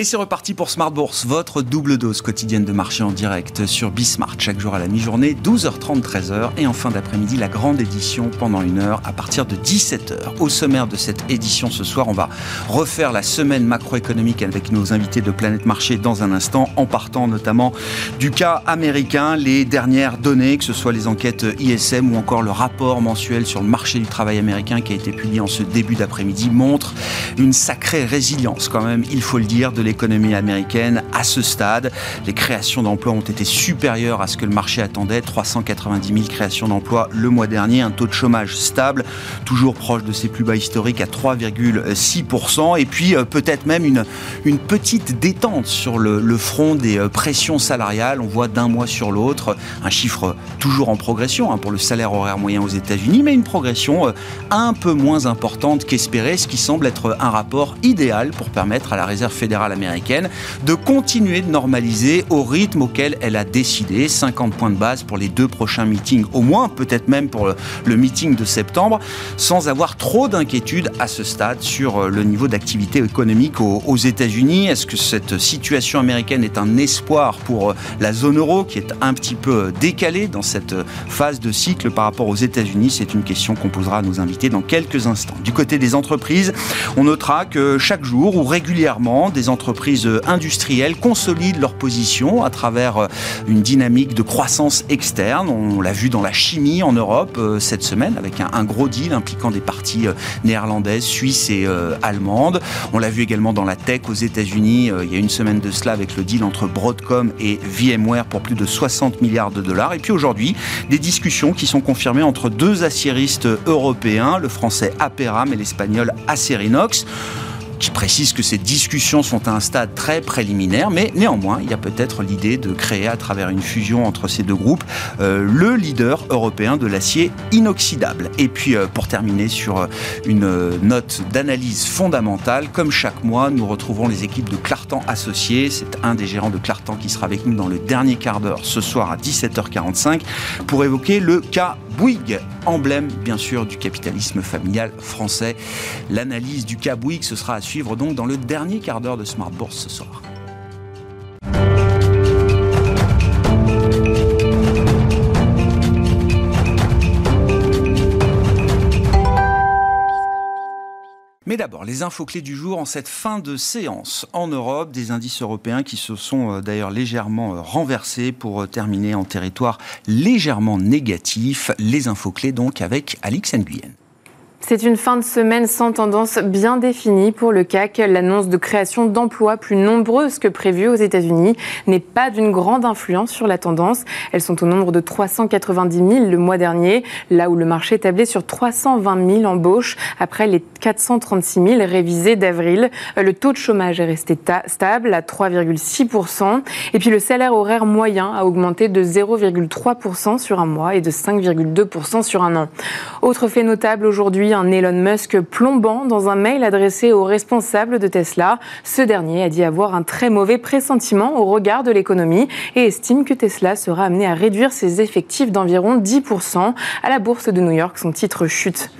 Et c'est reparti pour Smart Bourse, votre double dose quotidienne de marché en direct sur Bismart, chaque jour à la mi-journée, 12h30, 13h, et en fin d'après-midi, la grande édition pendant une heure à partir de 17h. Au sommaire de cette édition ce soir, on va refaire la semaine macroéconomique avec nos invités de Planète Marché dans un instant, en partant notamment du cas américain, les dernières données, que ce soit les enquêtes ISM ou encore le rapport mensuel sur le marché du travail américain qui a été publié en ce début d'après-midi, montrent une sacrée résilience quand même, il faut le dire, de l'économie américaine à ce stade. Les créations d'emplois ont été supérieures à ce que le marché attendait. 390 000 créations d'emplois le mois dernier, un taux de chômage stable, toujours proche de ses plus bas historiques à 3,6%. Et puis euh, peut-être même une, petite détente sur le, front des euh, pressions salariales. On voit d'un mois sur l'autre un chiffre toujours en progression hein, pour le salaire horaire moyen aux États-Unis, mais une progression euh, un peu moins importante qu'espéré, ce qui semble être un rapport idéal pour permettre à la Réserve fédérale américaine de continuer de normaliser au rythme auquel elle a décidé. 50 points de base pour les deux prochains meetings, au moins, peut-être même pour le, meeting de septembre, sans avoir trop d'inquiétude à ce stade sur euh, le niveau d'activité économique aux, aux États-Unis. Est-ce que cette situation américaine est un espoir pour euh, la zone euro qui est un petit peu euh, décalée dans cette phase de cycle par rapport aux États-Unis? C'est une question qu'on posera à nos invités dans quelques instants. Du côté des entreprises, on notera que chaque jour ou régulièrement, des entreprises industrielles consolident leur position à travers euh, une dynamique de croissance externe. On l'a vu dans la chimie en Europe euh, cette semaine avec un, gros deal impliquant des parties euh, néerlandaises, suisses et allemandes. On l'a vu également dans la tech aux États-Unis il y a une semaine de cela avec le deal entre Broadcom et VMware pour plus de 60 milliards de dollars. Et puis aujourd'hui, des discussions qui sont confirmées entre deux aciéristes européens, le français Aperam et l'espagnol Acerinox qui précise que ces discussions sont à un stade très préliminaire, mais néanmoins, il y a peut-être l'idée de créer à travers une fusion entre ces deux groupes euh, le leader européen de l'acier inoxydable. Et puis, euh, pour terminer sur euh, une note d'analyse fondamentale, comme chaque mois, nous retrouvons les équipes de Clartan Associés. C'est un des gérants de Clartan qui sera avec nous dans le dernier quart d'heure ce soir à 17h45 pour évoquer le cas Bouygues, emblème bien sûr du capitalisme familial français. L'analyse du cas Bouygues, ce sera à suivre donc dans le dernier quart d'heure de Smart Bourse ce soir. Mais d'abord, les infos clés du jour en cette fin de séance en Europe, des indices européens qui se sont euh, d'ailleurs légèrement euh, renversés pour euh, terminer en territoire légèrement négatif. Les infos clés donc avec Alix Nguyen. C'est une fin de semaine sans tendance bien définie pour le CAC. L'annonce de création d'emplois plus nombreuses que prévues aux États-Unis n'est pas d'une grande influence sur la tendance. Elles sont au nombre de 390 000 le mois dernier, là où le marché tablait sur 320 000 embauches après les 436 000 révisés d'avril. Le taux de chômage est resté stable à 3,6 et puis le salaire horaire moyen a augmenté de 0,3 sur un mois et de 5,2 sur un an. Autre fait notable aujourd'hui, un Elon Musk plombant dans un mail adressé au responsable de Tesla. Ce dernier a dit avoir un très mauvais pressentiment au regard de l'économie et estime que Tesla sera amené à réduire ses effectifs d'environ 10%. À la bourse de New York, son titre chute.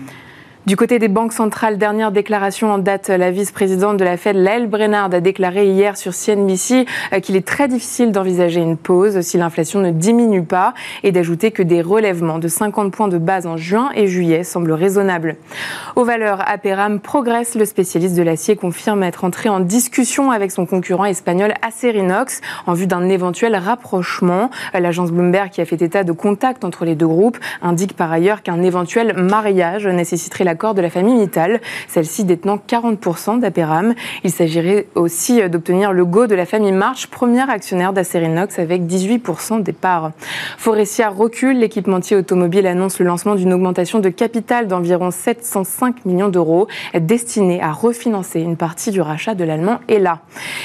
Du côté des banques centrales, dernière déclaration en date, la vice-présidente de la Fed, Lael Brennard, a déclaré hier sur CNBC euh, qu'il est très difficile d'envisager une pause si l'inflation ne diminue pas et d'ajouter que des relèvements de 50 points de base en juin et juillet semblent raisonnables. Aux valeurs, Aperam progresse. Le spécialiste de l'acier confirme être entré en discussion avec son concurrent espagnol Acerinox en vue d'un éventuel rapprochement. L'agence Bloomberg, qui a fait état de contacts entre les deux groupes, indique par ailleurs qu'un éventuel mariage nécessiterait l'accord de la famille Mittal, celle-ci détenant 40% d'Aperam. Il s'agirait aussi d'obtenir le go de la famille March, première actionnaire d'Acerinox avec 18% des parts. Forestia recule, l'équipementier automobile annonce le lancement d'une augmentation de capital d'environ 705 millions d'euros destinée à refinancer une partie du rachat de l'allemand ELA.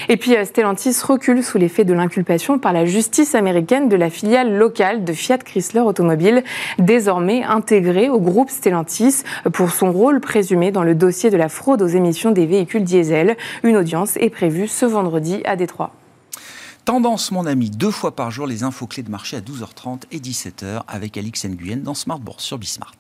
Et puis Stellantis recule sous l'effet de l'inculpation par la justice américaine de la filiale locale de Fiat Chrysler Automobile, désormais intégrée au groupe Stellantis pour son rôle présumé dans le dossier de la fraude aux émissions des véhicules diesel. Une audience est prévue ce vendredi à Détroit. Tendance, mon ami, deux fois par jour, les infos clés de marché à 12h30 et 17h avec Alix Nguyen dans Smart Bourse sur Bismart.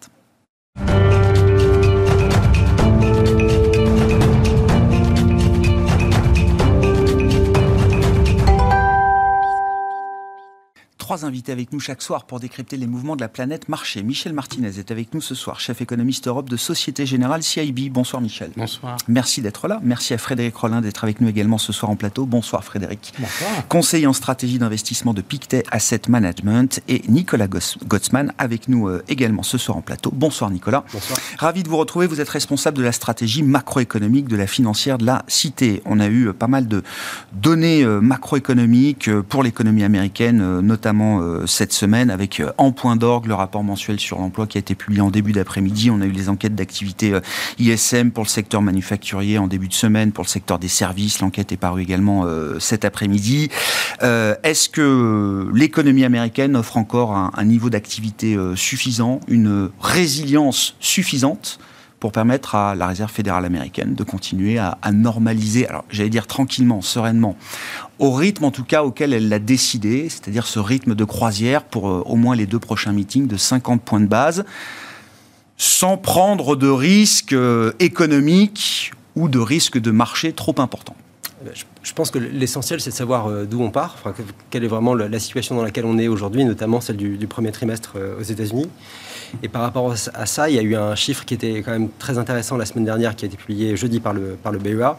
Trois invités avec nous chaque soir pour décrypter les mouvements de la planète marché. Michel Martinez est avec nous ce soir, chef économiste Europe de Société Générale CIB. Bonsoir Michel. Bonsoir. Merci d'être là. Merci à Frédéric Rollin d'être avec nous également ce soir en plateau. Bonsoir Frédéric. Bonsoir. Conseiller en stratégie d'investissement de Pictet Asset Management et Nicolas Gottsman avec nous euh, également ce soir en plateau. Bonsoir Nicolas. Bonsoir. Ravi de vous retrouver. Vous êtes responsable de la stratégie macroéconomique de la financière de la Cité. On a eu euh, pas mal de données euh, macroéconomiques pour l'économie américaine, notamment cette semaine, avec en point d'orgue le rapport mensuel sur l'emploi qui a été publié en début d'après-midi. On a eu les enquêtes d'activité ISM pour le secteur manufacturier en début de semaine, pour le secteur des services. L'enquête est parue également cet après-midi. Est-ce que l'économie américaine offre encore un, niveau d'activité suffisant, une résilience suffisante? Pour permettre à la Réserve fédérale américaine de continuer à, normaliser, alors j'allais dire tranquillement, sereinement, au rythme en tout cas auquel elle l'a décidé, c'est-à-dire ce rythme de croisière pour euh, au moins les deux prochains meetings de 50 points de base, sans prendre de risques euh, économiques ou de risques de marché trop importants. Je pense que l'essentiel, c'est de savoir euh, d'où on part, quelle est vraiment la situation dans laquelle on est aujourd'hui, notamment celle du premier trimestre aux États-Unis. Et par rapport à ça, il y a eu un chiffre qui était quand même très intéressant la semaine dernière, qui a été publié jeudi par le, par BEA,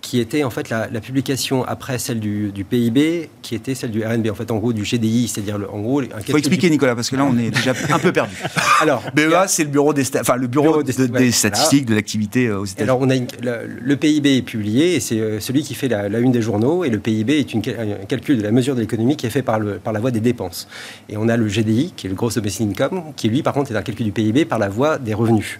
qui était en fait la, publication après celle du, PIB, qui était celle du RNB, en fait en gros du GDI, c'est-à-dire en gros. Il faut expliquer Nicolas parce que là on est déjà un peu perdu. Alors BEA c'est le bureau des, enfin, le bureau, des, statistiques de l'activité euh, aux États-Unis. Alors on a le, PIB est publié et c'est euh, celui qui fait la, une des journaux et le PIB est une, un calcul de la mesure de l'économie qui est fait par, le, par la voie des dépenses. Et on a le GDI qui est le Gross Domestic Income qui lui par contre est un calcul du PIB par la voie des revenus.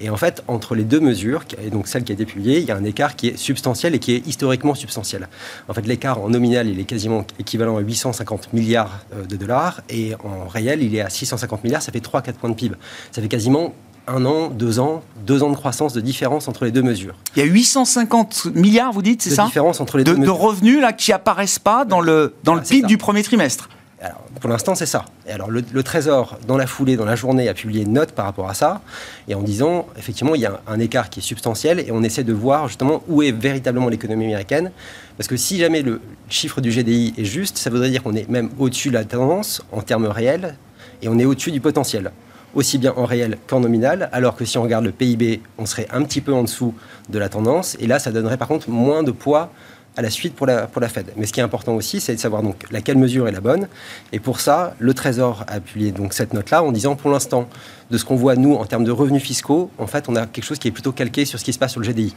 Et en fait entre les deux mesures, et donc celle qui a été publiée, il y a un écart qui est substantiel et qui est historiquement substantiel. En fait, l'écart en nominal, il est quasiment équivalent à 850 milliards euh, de dollars, et en réel, il est à 650 milliards, ça fait 3-4 points de PIB. Ça fait quasiment un an, deux ans, deux ans de croissance de différence entre les deux mesures. Il y a 850 milliards, vous dites, c'est ça? différence entre les deux de, de revenus là, qui apparaissent pas dans le, dans le PIB du premier trimestre? Alors, pour l'instant, c'est ça. Et alors, le, Trésor, dans la foulée, dans la journée, a publié une note par rapport à ça, et en disant, effectivement, il y a un, écart qui est substantiel, et on essaie de voir justement où est véritablement l'économie américaine. Parce que si jamais le chiffre du GDI est juste, ça voudrait dire qu'on est même au-dessus de la tendance en termes réels, et on est au-dessus du potentiel aussi bien en réel qu'en nominal, alors que si on regarde le PIB, on serait un petit peu en dessous de la tendance, et là, ça donnerait par contre moins de poids à la suite pour la, pour la Fed. Mais ce qui est important aussi, c'est de savoir donc laquelle mesure est la bonne. Et pour ça, le Trésor a publié donc cette note-là en disant pour l'instant, de ce qu'on voit nous en termes de revenus fiscaux, en fait, on a quelque chose qui est plutôt calqué sur ce qui se passe sur le GDI.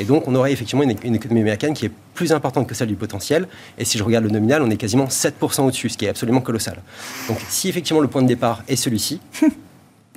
Et donc, on aurait effectivement une, une économie américaine qui est plus importante que celle du potentiel. Et si je regarde le nominal, on est quasiment 7% au-dessus, ce qui est absolument colossal. Donc, si effectivement le point de départ est celui-ci,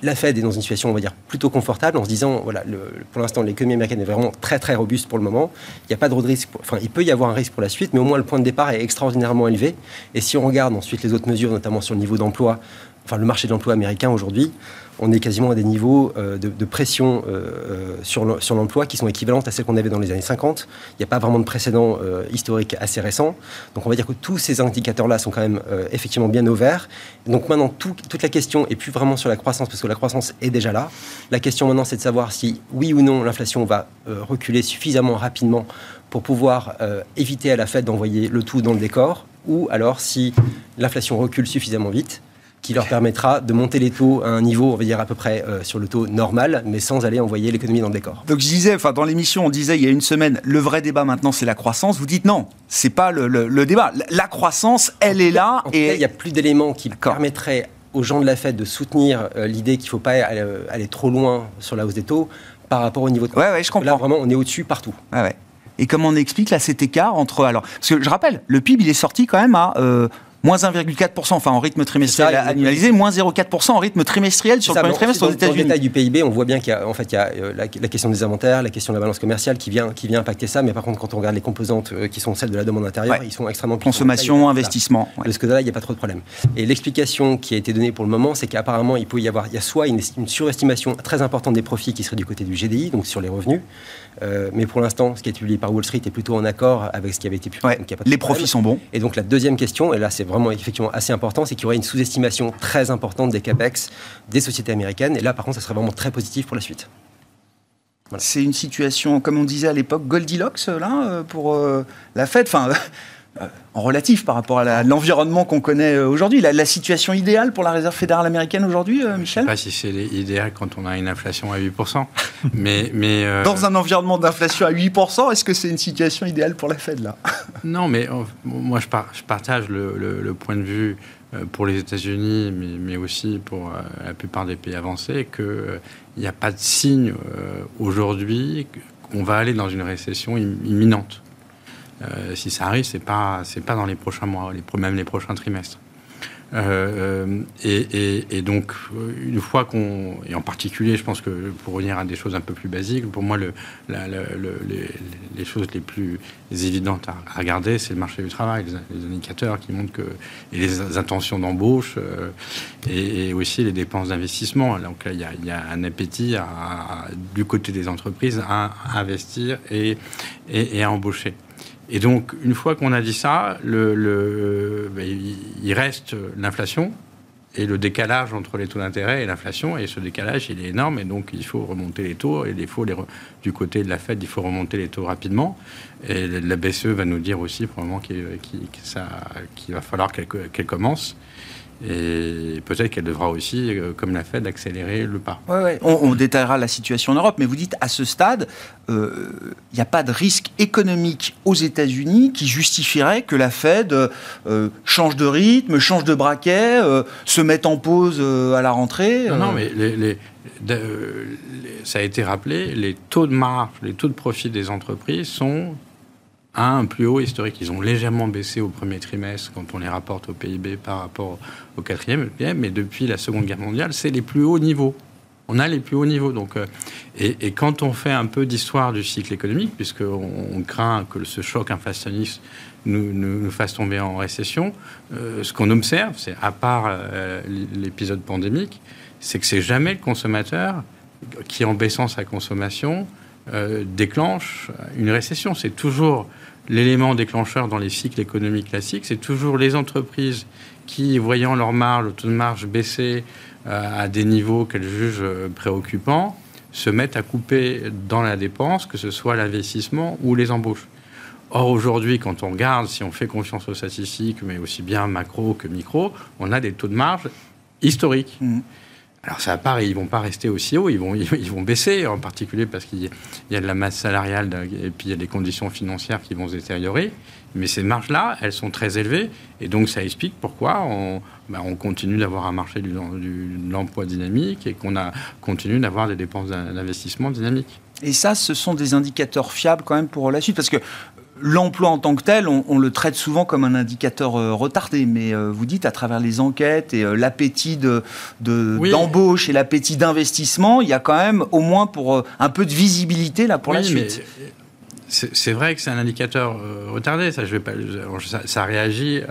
la Fed est dans une situation, on plutôt confortable en se disant, voilà, pour l'instant, l'économie américaine est vraiment très très robuste pour le moment. Il n'y a pas de risque, enfin, il peut y avoir un risque pour la suite, mais au moins le point de départ est extraordinairement élevé. Et si on regarde ensuite les autres mesures, notamment sur le niveau d'emploi, enfin le marché de l'emploi américain aujourd'hui, on est quasiment à des niveaux euh, de, pression euh, euh, sur l'emploi qui sont équivalentes à celles qu'on avait dans les années 50. Il n'y a pas vraiment de précédent historique assez récent. Donc on va dire que tous ces indicateurs-là sont quand même effectivement bien au vert. Donc maintenant, toute la question est plus vraiment sur la croissance, parce que la croissance est déjà là. La question maintenant, c'est de savoir si oui ou non l'inflation va reculer suffisamment rapidement pour pouvoir éviter à la Fed d'envoyer le tout dans le décor, ou alors si l'inflation recule suffisamment vite qui leur permettra de monter les taux à un niveau, on va dire à peu près euh, sur le taux normal, mais sans aller envoyer l'économie dans le décor. Donc je disais, enfin dans l'émission, on disait il y a une semaine, le vrai débat maintenant c'est la croissance. Vous dites non, c'est pas le, débat. La croissance, elle est là. et il n'y a plus d'éléments qui permettraient aux gens de la Fed de soutenir euh, l'idée qu'il ne faut pas euh, aller, trop loin sur la hausse des taux par rapport au niveau de croissance. Ouais, ouais, je comprends. Là, vraiment, on est au-dessus partout. Ouais, ouais. Et comment on explique là cet écart entre alors parce que je rappelle le PIB il est sorti quand même à moins 1,4%, enfin en rythme trimestriel annualisé, moins 0,4% en rythme trimestriel sur le premier trimestre aux États-Unis. Dans le détail du PIB, on voit bien qu'il y a, en fait, il y a euh, la, question des inventaires, la question de la balance commerciale qui vient, qui vient impacter ça, mais par contre, quand on regarde les composantes euh, qui sont celles de la demande intérieure, ils sont extrêmement Consommation, investissement. De ce côté-là, il n'y a pas trop de problème. Et l'explication qui a été donnée pour le moment, c'est qu'apparemment, il peut y avoir, il y a soit une, une surestimation très importante des profits qui serait du côté du GDI, donc sur les revenus, euh, mais pour l'instant, ce qui est publié par Wall Street est plutôt en accord avec ce qui avait été publié. les profits sont bons. Et donc la deuxième question, et là c'est vraiment effectivement assez important, c'est qu'il y aurait une sous-estimation très importante des capex des sociétés américaines. Et là, par contre, ça serait vraiment très positif pour la suite. C'est une situation, comme on disait à l'époque, Goldilocks, là, euh, pour euh, la Fed. Enfin, en relatif par rapport à l'environnement qu'on connaît aujourd'hui. La, la, situation idéale pour la Réserve fédérale américaine aujourd'hui, Michel Je ne sais pas si c'est idéal quand on a une inflation à 8%. mais, mais Dans un environnement d'inflation à 8%, est-ce que c'est une situation idéale pour la Fed là? Non, mais moi je, je partage le, le, point de vue pour les États-Unis, mais, mais, aussi pour la plupart des pays avancés, qu'il n'y a pas de signe aujourd'hui qu'on va aller dans une récession imminente. Euh, si ça arrive, c'est pas c'est pas dans les prochains mois, même les prochains trimestres. Euh, euh, et, donc, une fois qu'on. Et en particulier, je pense que pour revenir à des choses un peu plus basiques, pour moi, le, les, choses les plus évidentes à, regarder, c'est le marché du travail, les, indicateurs qui montrent que. et les intentions d'embauche, et, aussi les dépenses d'investissement. Donc là, il y, a, un appétit du côté des entreprises à investir et à embaucher. Et donc, une fois qu'on a dit ça, ben, il reste l'inflation et le décalage entre les taux d'intérêt et l'inflation. Et ce décalage, il est énorme. Et donc, il faut remonter les taux. Et il faut du côté de la Fed, il faut remonter les taux rapidement. Et la BCE va nous dire aussi probablement qu'il va falloir qu'elle commence. Et peut-être qu'elle devra aussi, euh, comme l'a fait, accélérer le pas. Ouais, On, détaillera la situation en Europe, mais vous dites à ce stade, il euh, n'y a pas de risque économique aux États-Unis qui justifierait que la Fed euh, change de rythme, change de braquet, se mette en pause à la rentrée. Non, non mais les, ça a été rappelé, les taux de marge, les taux de profit des entreprises sont à un plus haut historique. Ils ont légèrement baissé au premier trimestre quand on les rapporte au PIB par rapport au quatrième, mais depuis la Seconde Guerre mondiale, c'est les plus hauts niveaux. On a les plus hauts niveaux. Donc, euh, et, quand on fait un peu d'histoire du cycle économique, puisqu'on on craint que ce choc inflationniste nous, fasse tomber en récession, euh, ce qu'on observe, c'est à part euh, l'épisode pandémique, c'est que c'est jamais le consommateur qui, en baissant sa consommation, déclenche une récession. C'est toujours l'élément déclencheur dans les cycles économiques classiques, c'est toujours les entreprises qui, voyant leur marge, le taux de marge baisser euh, à des niveaux qu'elles jugent euh, préoccupants, se mettent à couper dans la dépense, que ce soit l'investissement ou les embauches. Or, aujourd'hui, quand on regarde, si on fait confiance aux statistiques, mais aussi bien macro que micro, on a des taux de marge historiques. Mmh. Alors ça part, ils vont pas rester aussi haut, ils vont, ils vont baisser, en particulier parce qu'il y a de la masse salariale et puis il y a des conditions financières qui vont se détériorer. Mais ces marges-là, elles sont très élevées et donc ça explique pourquoi on, on continue d'avoir un marché de l'emploi dynamique et qu'on a continue d'avoir des dépenses d'investissement dynamiques. Et ça, ce sont des indicateurs fiables quand même pour la suite, parce que l'emploi en tant que tel, on, le traite souvent comme un indicateur euh, retardé, mais euh, vous dites à travers les enquêtes et euh, l'appétit de, d'embauche et l'appétit d'investissement, il y a quand même au moins pour un peu de visibilité là pour la suite. C'est, vrai que c'est un indicateur retardé, ça, je vais pas, ça réagit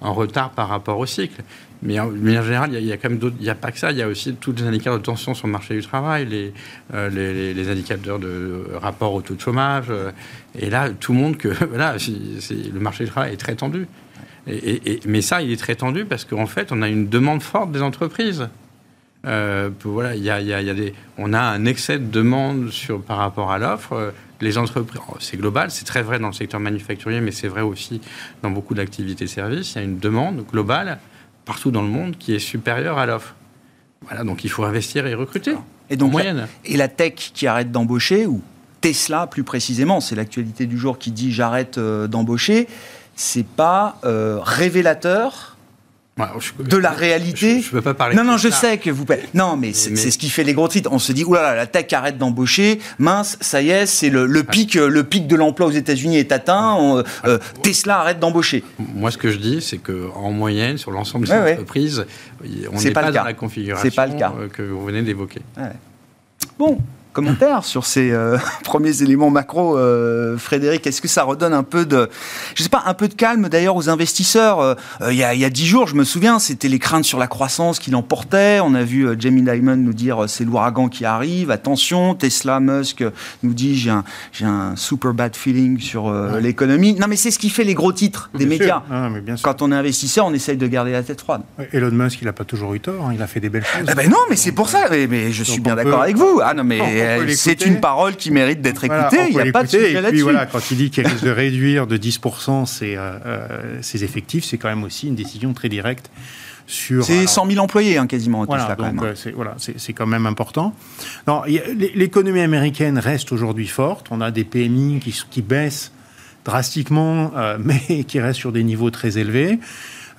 en retard par rapport au cycle. Mais en général, il y, a n'y a pas que ça. Il y a aussi tous les indicateurs de tension sur le marché du travail, les, euh, les, indicateurs de rapport au taux de chômage. Euh, et là, tout le monde que voilà, le marché du travail est très tendu. Mais ça, il est très tendu parce qu'en fait, on a une demande forte des entreprises. Euh, voilà, il y y a on a un excès de demande sur, par rapport à l'offre. Les entreprises, oh, c'est global, c'est très vrai dans le secteur manufacturier, mais c'est vrai aussi dans beaucoup d'activités services. Il y a une demande globale partout dans le monde qui est supérieur à l'offre. Voilà, donc il faut investir et recruter. Et donc, en moyenne. et la tech qui arrête d'embaucher, ou Tesla plus précisément, c'est l'actualité du jour qui dit j'arrête euh, d'embaucher, c'est pas euh, révélateur de la réalité. Je ne peux pas parler. Non, non, je sais que vous. Non, mais c'est ce qui fait les gros titres. On se dit, oulala, la tech arrête d'embaucher. Mince, ça y est, c'est le, pic, le pic de l'emploi aux États-Unis est atteint. Euh, Tesla arrête d'embaucher. Moi, ce que je dis, c'est que en moyenne, sur l'ensemble des entreprises, on n'est pas, dans la configuration pas le cas. Euh, que vous venez d'évoquer. Bon, sur ces euh, premiers éléments macro, euh, Frédéric Est-ce que ça redonne un peu de, je sais pas, un peu de calme d'ailleurs aux investisseurs euh, Il y, a, dix jours, je me souviens, c'était les craintes sur la croissance qui l'emportaient. On a vu Jamie Dimon nous dire c'est l'ouragan qui arrive, attention. Tesla, Musk nous dit j'ai un, un super bad feeling sur l'économie. Non, mais c'est ce qui fait les gros titres des médias. Quand on est investisseur, on essaye de garder la tête froide. Elon Musk, il n'a pas toujours eu tort. Hein. il a fait des belles choses. Eh ben non, mais c'est pour ça. Mais, je suis bien d'accord avec vous. Ah non, mais c'est une parole qui mérite d'être écoutée. il n'y a pas de sujet là-dessus. Voilà, quand il dit qu'il risque de réduire de 10% ses, euh, ses effectifs, c'est quand même aussi une décision très directe c'est 100 000 employés hein, quasiment. Voilà, donc euh, c'est voilà, quand même important. L'économie américaine reste aujourd'hui forte. On a des PMI qui, qui baissent drastiquement, euh, mais qui restent sur des niveaux très élevés.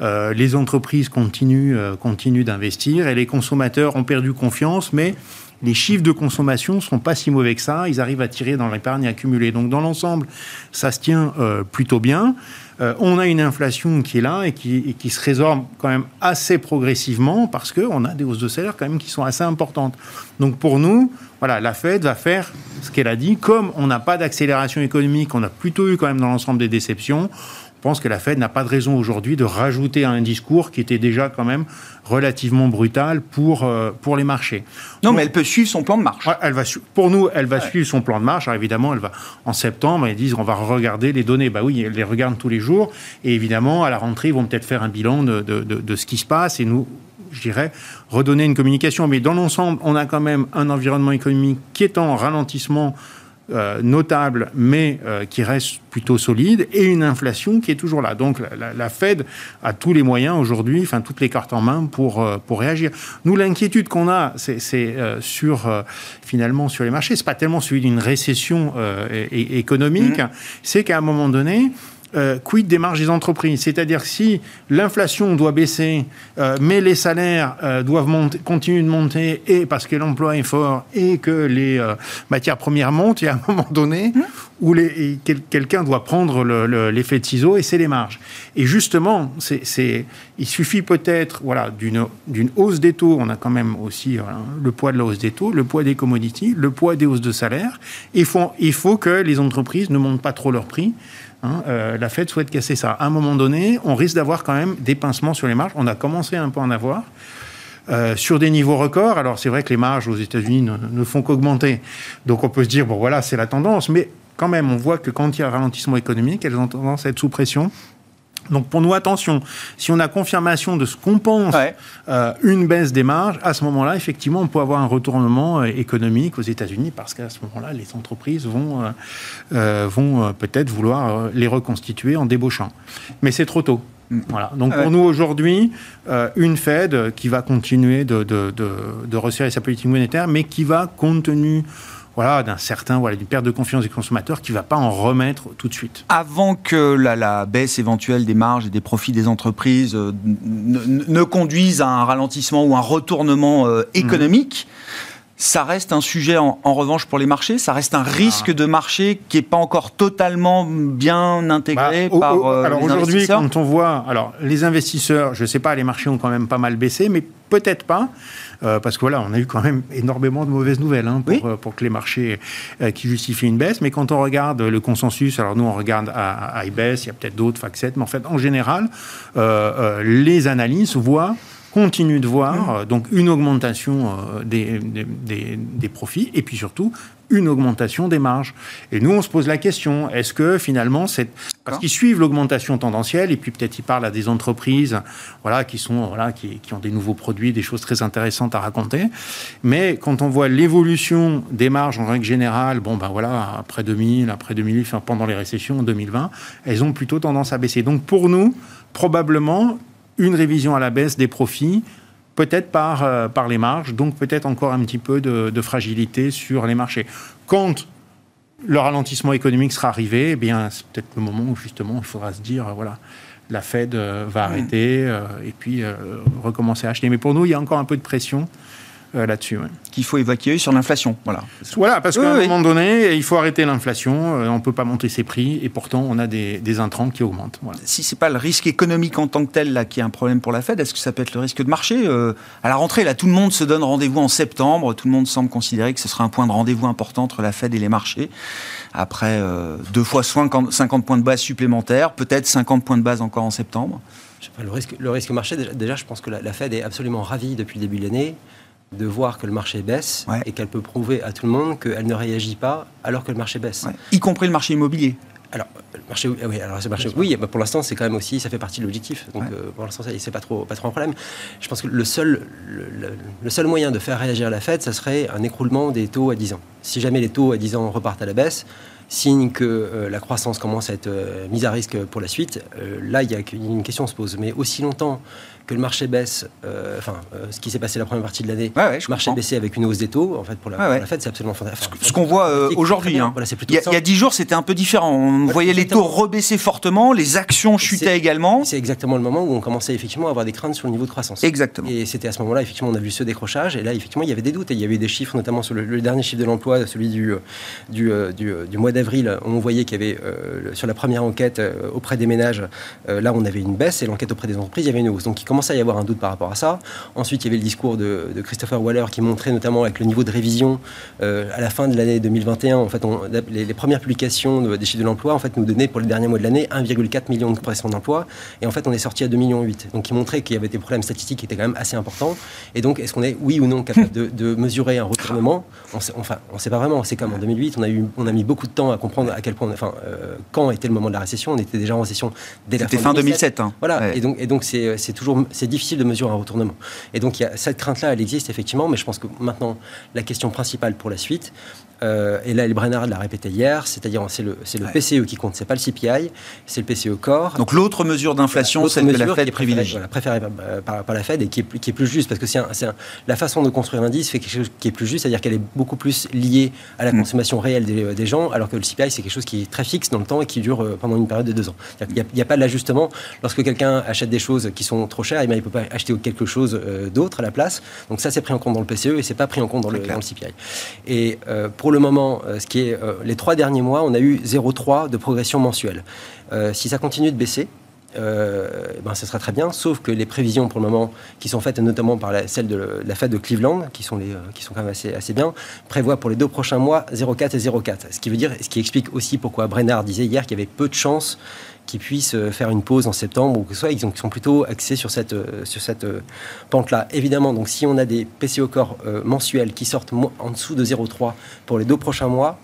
Euh, les entreprises continuent, continuent d'investir et les consommateurs ont perdu confiance, mais les chiffres de consommation ne sont pas si mauvais que ça. Ils arrivent à tirer dans l'épargne accumulée. Donc, dans l'ensemble, ça se tient plutôt bien. Euh, on a une inflation qui est là et qui, se résorbe quand même assez progressivement parce qu'on a des hausses de salaire quand même qui sont assez importantes. Donc pour nous, voilà, la Fed va faire ce qu'elle a dit. Comme on n'a pas d'accélération économique, on a plutôt eu quand même dans l'ensemble des déceptions. Je pense que la Fed n'a pas de raison aujourd'hui de rajouter un discours qui était déjà quand même relativement brutal pour, euh, pour les marchés. Non, mais elle peut suivre son plan de marche. Elle va pour nous, elle va suivre son plan de marche. Alors évidemment, elle va en septembre, ils disent on va regarder les données. Bah oui, elle les regarde tous les jours. Et évidemment, à la rentrée, ils vont peut-être faire un bilan de, de, de, de ce qui se passe et nous, je dirais, redonner une communication. Mais dans l'ensemble, on a quand même un environnement économique qui est en ralentissement euh, notable, mais euh, qui reste plutôt solide, et une inflation qui est toujours là. Donc la, Fed a tous les moyens aujourd'hui, enfin toutes les cartes en main pour, euh, pour réagir. Nous, l'inquiétude qu'on a, c'est sur finalement sur les marchés, c'est pas tellement celui d'une récession économique, mmh. c'est qu'à un moment donné, euh, quid des marges des entreprises? C'est-à-dire si l'inflation doit baisser, euh, mais les salaires euh, doivent monter, continuer de monter, et parce que l'emploi est fort, et que les matières premières montent, il y a un moment donné mmh. où quelqu'un doit prendre l'effet de ciseau, et c'est les marges. Et justement, c'est, il suffit peut-être voilà, d'une, d'une hausse des taux, on a quand même aussi le poids de la hausse des taux, le poids des commodities, le poids des hausses de salaire. Il faut, il faut que les entreprises ne montent pas trop leurs prix Hein, euh, la Fed souhaite casser ça. À un moment donné, on risque d'avoir quand même des pincements sur les marges. On a commencé un peu à en avoir. Euh, sur des niveaux records, alors c'est vrai que les marges aux États-Unis ne, font qu'augmenter. Donc on peut se dire, bon voilà, c'est la tendance. Mais quand même, on voit que quand il y a un ralentissement économique, elles ont tendance à être sous pression. Donc pour nous, attention, si on a confirmation de ce qu'on pense, euh, une baisse des marges, à ce moment-là, effectivement, on peut avoir un retournement euh, économique aux États-Unis parce qu'à ce moment-là, les entreprises vont, euh, vont peut-être vouloir les reconstituer en débauchant. Mais c'est trop tôt. Mm. Voilà. Donc pour nous aujourd'hui, une Fed qui va continuer de, de, de, de resserrer sa politique monétaire, mais qui va, compte tenu voilà, d'un certain, voilà, d'une perte de confiance des consommateurs qui ne va pas en remettre tout de suite. Avant que la, baisse éventuelle des marges et des profits des entreprises euh, ne, conduise à un ralentissement ou un retournement euh, économique, Ça reste un sujet en, revanche pour les marchés, ça reste un risque ah. de marché qui n'est pas encore totalement bien intégré bah, par euh, alors aujourd'hui, quand on voit, alors les investisseurs, je ne sais pas, les marchés ont quand même pas mal baissé, mais peut-être pas. Euh, parce que voilà, on a eu quand même énormément de mauvaises nouvelles hein, pour, euh, pour, que les marchés euh, qui justifient une baisse. Mais quand on regarde le consensus, alors nous on regarde à, à IBES, il y a peut-être d'autres FAC7, mais en fait, en général, les analyses voient continuent de voir donc une augmentation des, des, des, profits et puis surtout une augmentation des marges. Et nous, on se pose la question, est-ce que finalement, c'est parce qu'ils suivent l'augmentation tendancielle, et puis peut-être ils parlent à des entreprises voilà, qui, sont, voilà, qui, qui, ont des nouveaux produits, des choses très intéressantes à raconter. Mais quand on voit l'évolution des marges en règle générale, bon, ben voilà, après 2000, après 2008, enfin, pendant les récessions en 2020, elles ont plutôt tendance à baisser. Donc pour nous, probablement, une révision à la baisse des profits peut-être par, euh, par les marges, donc peut-être encore un petit peu de, fragilité sur les marchés. Quand le ralentissement économique sera arrivé, eh bien, c'est peut-être le moment où justement il faudra se dire, voilà, la Fed euh, va arrêter euh, et puis recommencer à acheter. Mais pour nous, il y a encore un peu de pression euh, là-dessus. Qu'il faut évacuer sur l'inflation. Voilà. Voilà, parce qu'à un moment donné, il faut arrêter l'inflation. Euh, on ne peut pas monter ses prix et pourtant on a des, intrants qui augmentent. Si ce n'est pas le risque économique en tant que tel là, qui est un problème pour la Fed, est-ce que ça peut être le risque de marché euh, À la rentrée, là, tout le monde se donne rendez-vous en septembre. Tout le monde semble considérer que ce sera un point de rendez-vous important entre la Fed et les marchés. Après deux fois 50, 50 points de base supplémentaires, peut-être 50 points de base encore en septembre. le, risque, le risque marché, déjà, je pense que la, la Fed est absolument ravie depuis le début de l'année de voir que le marché baisse et qu'elle peut prouver à tout le monde qu'elle ne réagit pas alors que le marché baisse. Y compris le marché immobilier. alors, le marché, oui, alors ce marché, oui, bah, pour l'instant, c'est quand même aussi, ça fait partie de l'objectif. Donc, euh, pour l'instant, c'est pas trop, pas trop un problème. Je pense que le seul, le, le, seul moyen de faire réagir la Fed, ça serait un écroulement des taux à 10 ans. Si jamais les taux à 10 ans repartent à la baisse, signe que euh, la croissance commence à être euh, mise à risque pour la suite, là, il y a une question se pose. Mais aussi longtemps que le marché baisse, euh, enfin, euh, ce qui s'est passé la première partie de l'année, le marché baissé avec une hausse des taux, en fait, pour la, ouais, Fed, c'est absolument fantastique. ce qu'on voit euh, aujourd'hui, hein. il, y a dix jours, c'était un peu différent. On voyait les taux rebaisser fortement, les actions chutaient également. C'est exactement le moment où on commençait effectivement à avoir des craintes sur le niveau de croissance. Exactement. Et c'était à ce moment-là, effectivement, on a vu ce décrochage, et là, effectivement, il y avait des doutes, et il y avait des chiffres, notamment sur le, dernier chiffre de l'emploi, celui du, du, du, mois d'avril, on voyait qu'il y avait, sur la première enquête auprès des ménages, là, on avait une baisse, et l'enquête auprès des entreprises, il y avait une hausse. Donc, il commençait à y avoir un doute par rapport à ça. Ensuite, il y avait le discours de, Christopher Waller qui montrait notamment avec le niveau de révision euh, à la fin de l'année 2021. En fait, on, les, premières publications des chiffres de l'emploi en fait, nous donnaient pour les derniers mois de l'année 1,4 million de création d'emplois. Et en fait, on est sorti à 2,8 millions. Donc, qui montrait qu'il y avait des problèmes statistiques qui étaient quand même assez importants. Et donc, est-ce qu'on est, oui ou non, capable de, mesurer un retournement? On sait, Enfin, on ne sait pas vraiment. C'est comme en 2008, on a, eu, on a mis beaucoup de temps à comprendre à quel point, enfin, euh, quand était le moment de la récession. On était déjà en récession dès la fin, fin 2007. Hein. Voilà. Et donc, et donc c'est toujours c'est difficile de mesurer un retournement. Et donc, y a, cette crainte-là, elle existe effectivement, mais je pense que maintenant, la question principale pour la suite, euh, et là, El Brennard l'a répété hier, c'est-à-dire c'est le, le PCE qui compte, c'est pas le CPI, c'est le PCE Core. Donc l'autre mesure d'inflation, celle que la Fed privilégie. Voilà, préférée par, par, la Fed et qui est, plus, qui est plus juste, parce que c'est la façon de construire l'indice fait quelque chose qui est plus juste, c'est-à-dire qu'elle est beaucoup plus liée à la mm. consommation réelle des, des, gens, alors que le CPI, c'est quelque chose qui est très fixe dans le temps et qui dure euh, pendant une période de deux ans. Il n'y a, pas d'ajustement. Lorsque quelqu'un achète des choses qui sont trop chères, eh il ne peut pas acheter quelque chose euh, d'autre à la place. Donc ça, c'est pris en compte dans le PCE et c'est pas pris en compte dans le, dans le, CPI. Et pour le moment, ce qui est euh, les trois derniers mois, on a eu 0,3 de progression mensuelle. Euh, si ça continue de baisser, euh, ben, ça sera très bien, sauf que les prévisions pour le moment, qui sont faites notamment par la, celle de la Fed de Cleveland, qui sont, les, qui sont quand même assez, assez bien, prévoient pour les deux prochains mois 0,4 et 0,4. Ce qui veut dire, ce qui explique aussi pourquoi Brennard disait hier qu'il y avait peu de chances qu'ils puissent faire une pause en septembre ou que ce soit, ils sont plutôt axés sur cette, sur cette pente-là. Évidemment, donc si on a des PCO corps mensuels qui sortent en dessous de 0,3 pour les deux prochains mois,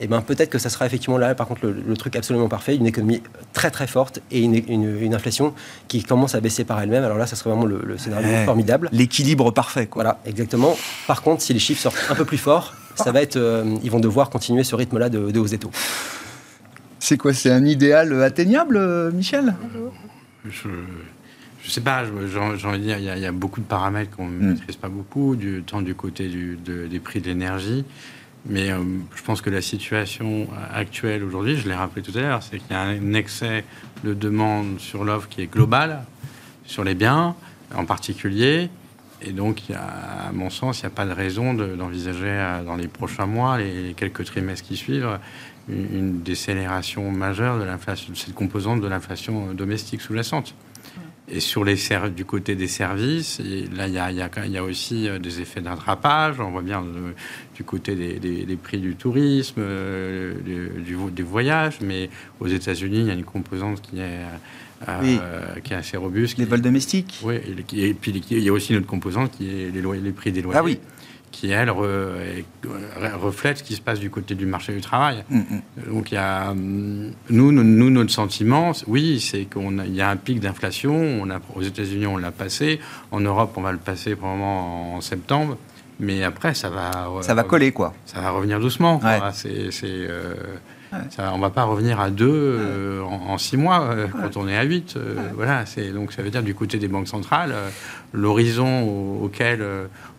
et eh ben peut-être que ça sera effectivement là, par contre, le, truc absolument parfait, une économie très très forte et une, inflation qui commence à baisser par elle-même. Alors là, ça serait vraiment le, scénario formidable. L'équilibre parfait. Quoi. Voilà, exactement. Par contre, si les chiffres sortent un peu plus forts, ça va être, euh, ils vont devoir continuer ce rythme-là de, de hausse des taux. C'est quoi C'est un idéal atteignable, euh, Michel? Je ne sais pas, j'ai envie de dire, il y, a, beaucoup de paramètres qu'on ne hmm. maîtrise pas beaucoup, du, tant du côté du, des prix de l'énergie. Mais euh, je pense que la situation actuelle aujourd'hui, je l'ai rappelé tout à l'heure, c'est qu'il y a un excès de demande sur l'offre qui est globale, sur les biens en particulier. Et donc, il y a, à mon sens, il n'y a pas de raison d'envisager euh, dans les prochains mois, les quelques trimestres qui suivent, une, décélération majeure de l'inflation, de cette composante de l'inflation domestique sous-jacente. Et sur les du côté des services, là, il y a, y a, aussi euh, des effets d'attrapage. On voit bien du côté des, prix du tourisme, euh, du, des voyages, mais aux États-Unis, il y a une composante qui est, euh, qui est assez robuste. Les vols domestiques Oui, et, puis il y a aussi une autre composante qui est les, les prix des loyers. Ah oui qui, elle, reflète ce qui se passe du côté du marché du travail. Mm, mm. Donc, il y a, hum, nous, nous, notre sentiment, oui, c'est qu'il y a un pic d'inflation. Aux États-Unis, on l'a passé. En Europe, on va le passer probablement en septembre. Mais après, ça va. Ça va coller, quoi. Ça va revenir doucement. C'est. Euh, on ne va pas revenir à 2 euh, en, 6 mois euh, quand on est à 8. voilà, donc ça veut dire du côté des banques centrales, l'horizon auquel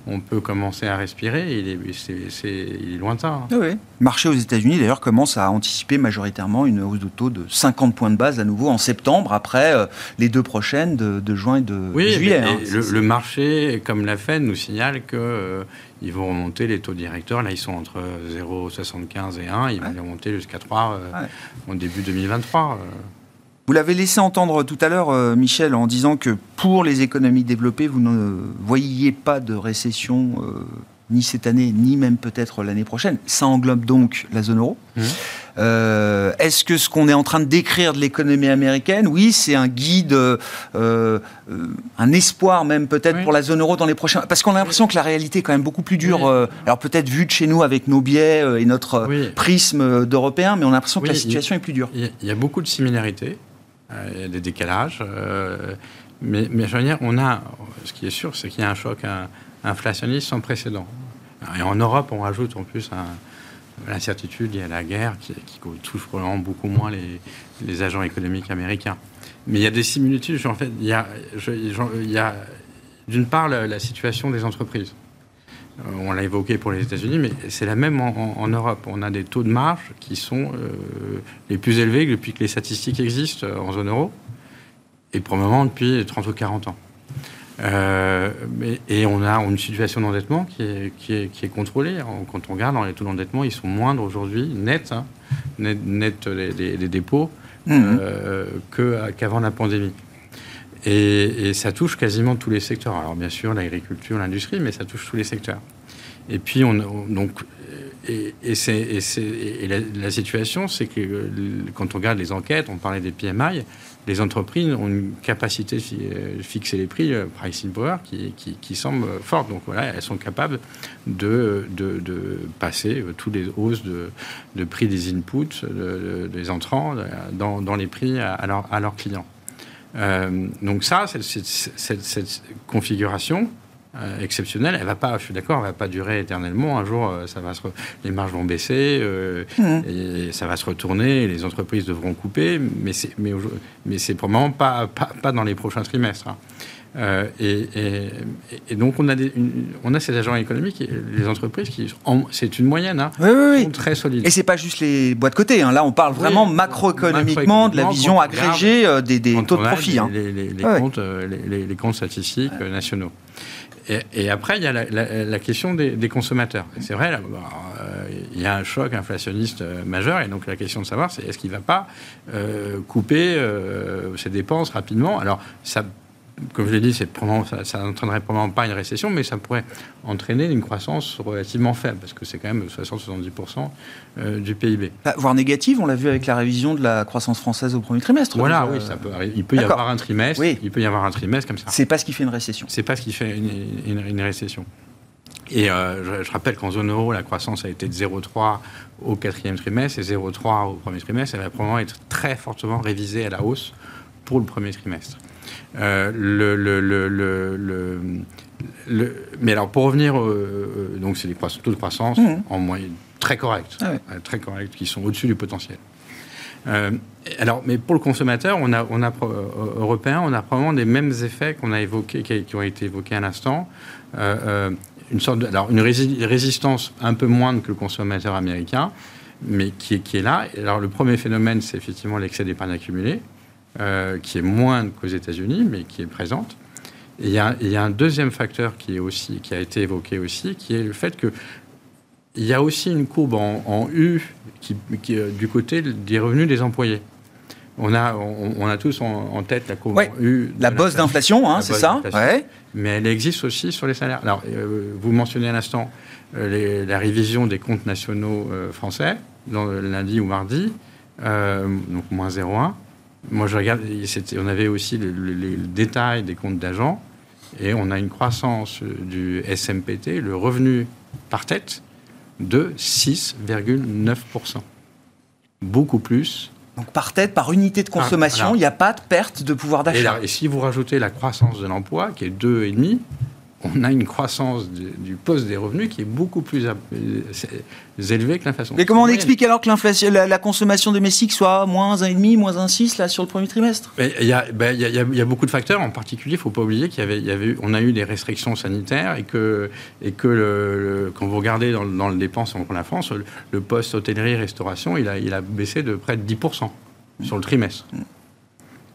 on peut commencer à respirer, il est, lointain. Le ah marché aux États-Unis, d'ailleurs, commence à anticiper majoritairement une hausse de taux de 50 points de base à nouveau en septembre, après euh, les deux prochaines de, juin et de, juillet. Hein. le, marché, comme la Fed, nous signale qu'ils euh, vont remonter les taux directeurs. Là, ils sont entre 0,75 et 1. Ils vont remonter jusqu'à 3 en euh, début 2023. Vous l'avez laissé entendre tout à l'heure, euh, Michel, en disant que pour les économies développées, vous ne voyiez pas de récession euh, ni cette année, ni même peut-être l'année prochaine. Ça englobe donc la zone euro. Mmh. Euh, est-ce que ce qu'on est en train de décrire de l'économie américaine, oui, c'est un guide, euh, euh, un espoir même peut-être pour la zone euro dans les prochains... Parce qu'on a l'impression que la réalité est quand même beaucoup plus dure. alors peut-être vu de chez nous avec nos biais et notre prisme d'Européens, mais on a l'impression que la situation est plus dure. Il y, a beaucoup de similarités, il y a des décalages. mais, mais je veux dire, on a, ce qui est sûr, c'est qu'il y a un choc inflationniste sans précédent. Et en Europe, on rajoute en plus l'incertitude liée à la guerre qui, touche probablement beaucoup moins les, agents économiques américains. Mais il y a des similitudes. En fait, il y a, d'une part la, situation des entreprises. Euh, on l'a évoqué pour les États-Unis, mais c'est la même en, Europe. On a des taux de marge qui sont euh, les plus élevés depuis que les statistiques existent euh, en zone euro, et probablement depuis 30 ou 40 ans. Euh, et on a une situation d'endettement qui est, qui, est, contrôlée. Quand on regarde dans les taux d'endettement, ils sont moindres aujourd'hui, nets, hein, net, des, dépôts, mmh. euh, qu'avant la pandémie. Et, ça touche quasiment tous les secteurs. Alors bien sûr, l'agriculture, l'industrie, mais ça touche tous les secteurs. Et puis, on, donc, et, et, la, la, situation, c'est que quand on regarde les enquêtes, on parlait des PMI, les entreprises ont une capacité de euh, fixer les prix, euh, pricing power, qui, qui, semble forte. Donc voilà, elles sont capables de, de, passer euh, toutes les hausses de, prix des inputs, des entrants, dans, dans, les prix à, à, leurs clients. donc ça, cette configuration, euh, exceptionnelle. Elle va pas, je suis d'accord, elle va pas durer éternellement. Un jour, euh, ça va se les marges vont baisser, euh, mmh. et ça va se retourner. les entreprises devront couper, mais c'est mais, mais c'est probablement pas, pas, pas dans les prochains trimestres. Hein. et, et, donc on a, des, on a ces agents économiques, les entreprises qui, c'est une moyenne, hein, sont très solides. Et c'est pas juste les boîtes côté. Hein. Là, on parle vraiment macroéconomiquement, de la vision agrégée des, des taux de profit. Les, les, les, comptes, les, comptes statistiques nationaux. Et, après, il y a la, question des, consommateurs. C'est vrai, euh, il y a un choc inflationniste euh, majeur, et donc la question de savoir, c'est est-ce qu'il ne va pas euh, couper ses dépenses rapidement? Alors, ça comme je l'ai dit, ça, n'entraînerait probablement pas une récession, mais ça pourrait entraîner une croissance relativement faible, parce que c'est quand même 60-70% euh, du PIB. Bah, voire négative, on l'a vu avec la révision de la croissance française au premier trimestre. Voilà, oui, ça peut Il peut y avoir un trimestre. Il peut y avoir un trimestre comme ça. C'est pas ce qui fait une récession. C'est pas ce qui fait une, récession. Et euh, je, rappelle qu'en zone euro, la croissance a été de 0,3 au quatrième trimestre et 0,3 au premier trimestre. Elle va probablement être très fortement révisée à la hausse pour le premier trimestre. Euh, le, le, le, mais alors, pour revenir, euh, donc c'est des taux de croissance mmh. en moyenne très corrects, ah euh, très corrects, qui sont au-dessus du potentiel. alors, mais pour le consommateur, on a, on a européen, on a probablement des mêmes effets qu'on a évoqués, qui, ont été évoqués à l'instant. une sorte de, alors une résistance un peu moindre que le consommateur américain, mais qui est, qui est là. Alors, le premier phénomène, c'est effectivement l'excès d'épargne accumulée. Euh, qui est moindre qu'aux États-Unis, mais qui est présente. Et il y, a, un deuxième facteur qui, est aussi, qui a été évoqué aussi, qui est le fait que il y a aussi une courbe en, U qui, qui, euh, du côté des revenus des employés. On a, on, a tous en, tête la courbe en U. La bosse d'inflation, hein, c'est ça ouais. Mais elle existe aussi sur les salaires. Alors, euh, vous mentionnez à l'instant la révision des comptes nationaux français, dans, lundi ou mardi, donc moins 0,1. Moi, je regarde, on avait aussi les détails des comptes d'agents, et on a une croissance du SMPT, le revenu par tête, de 6,9%. Beaucoup plus. Donc par tête, par unité de consommation, il n'y a pas de perte de pouvoir d'achat. Et, et, si vous rajoutez la croissance de l'emploi, qui est 2,5%, on a une croissance du, poste des revenus qui est beaucoup plus élevée que l'inflation. Mais comment on explique alors que la, la, consommation domestique soit moins 1,5, moins 1,6 là sur le premier trimestre? Ben, Il y, a beaucoup de facteurs. En particulier, il ne faut pas oublier qu'il y, avait, on a eu des restrictions sanitaires et que, et que quand vous regardez dans, dans le dépense en la France, le, poste hôtellerie-restauration, il a, il a baissé de près de 10% sur le trimestre.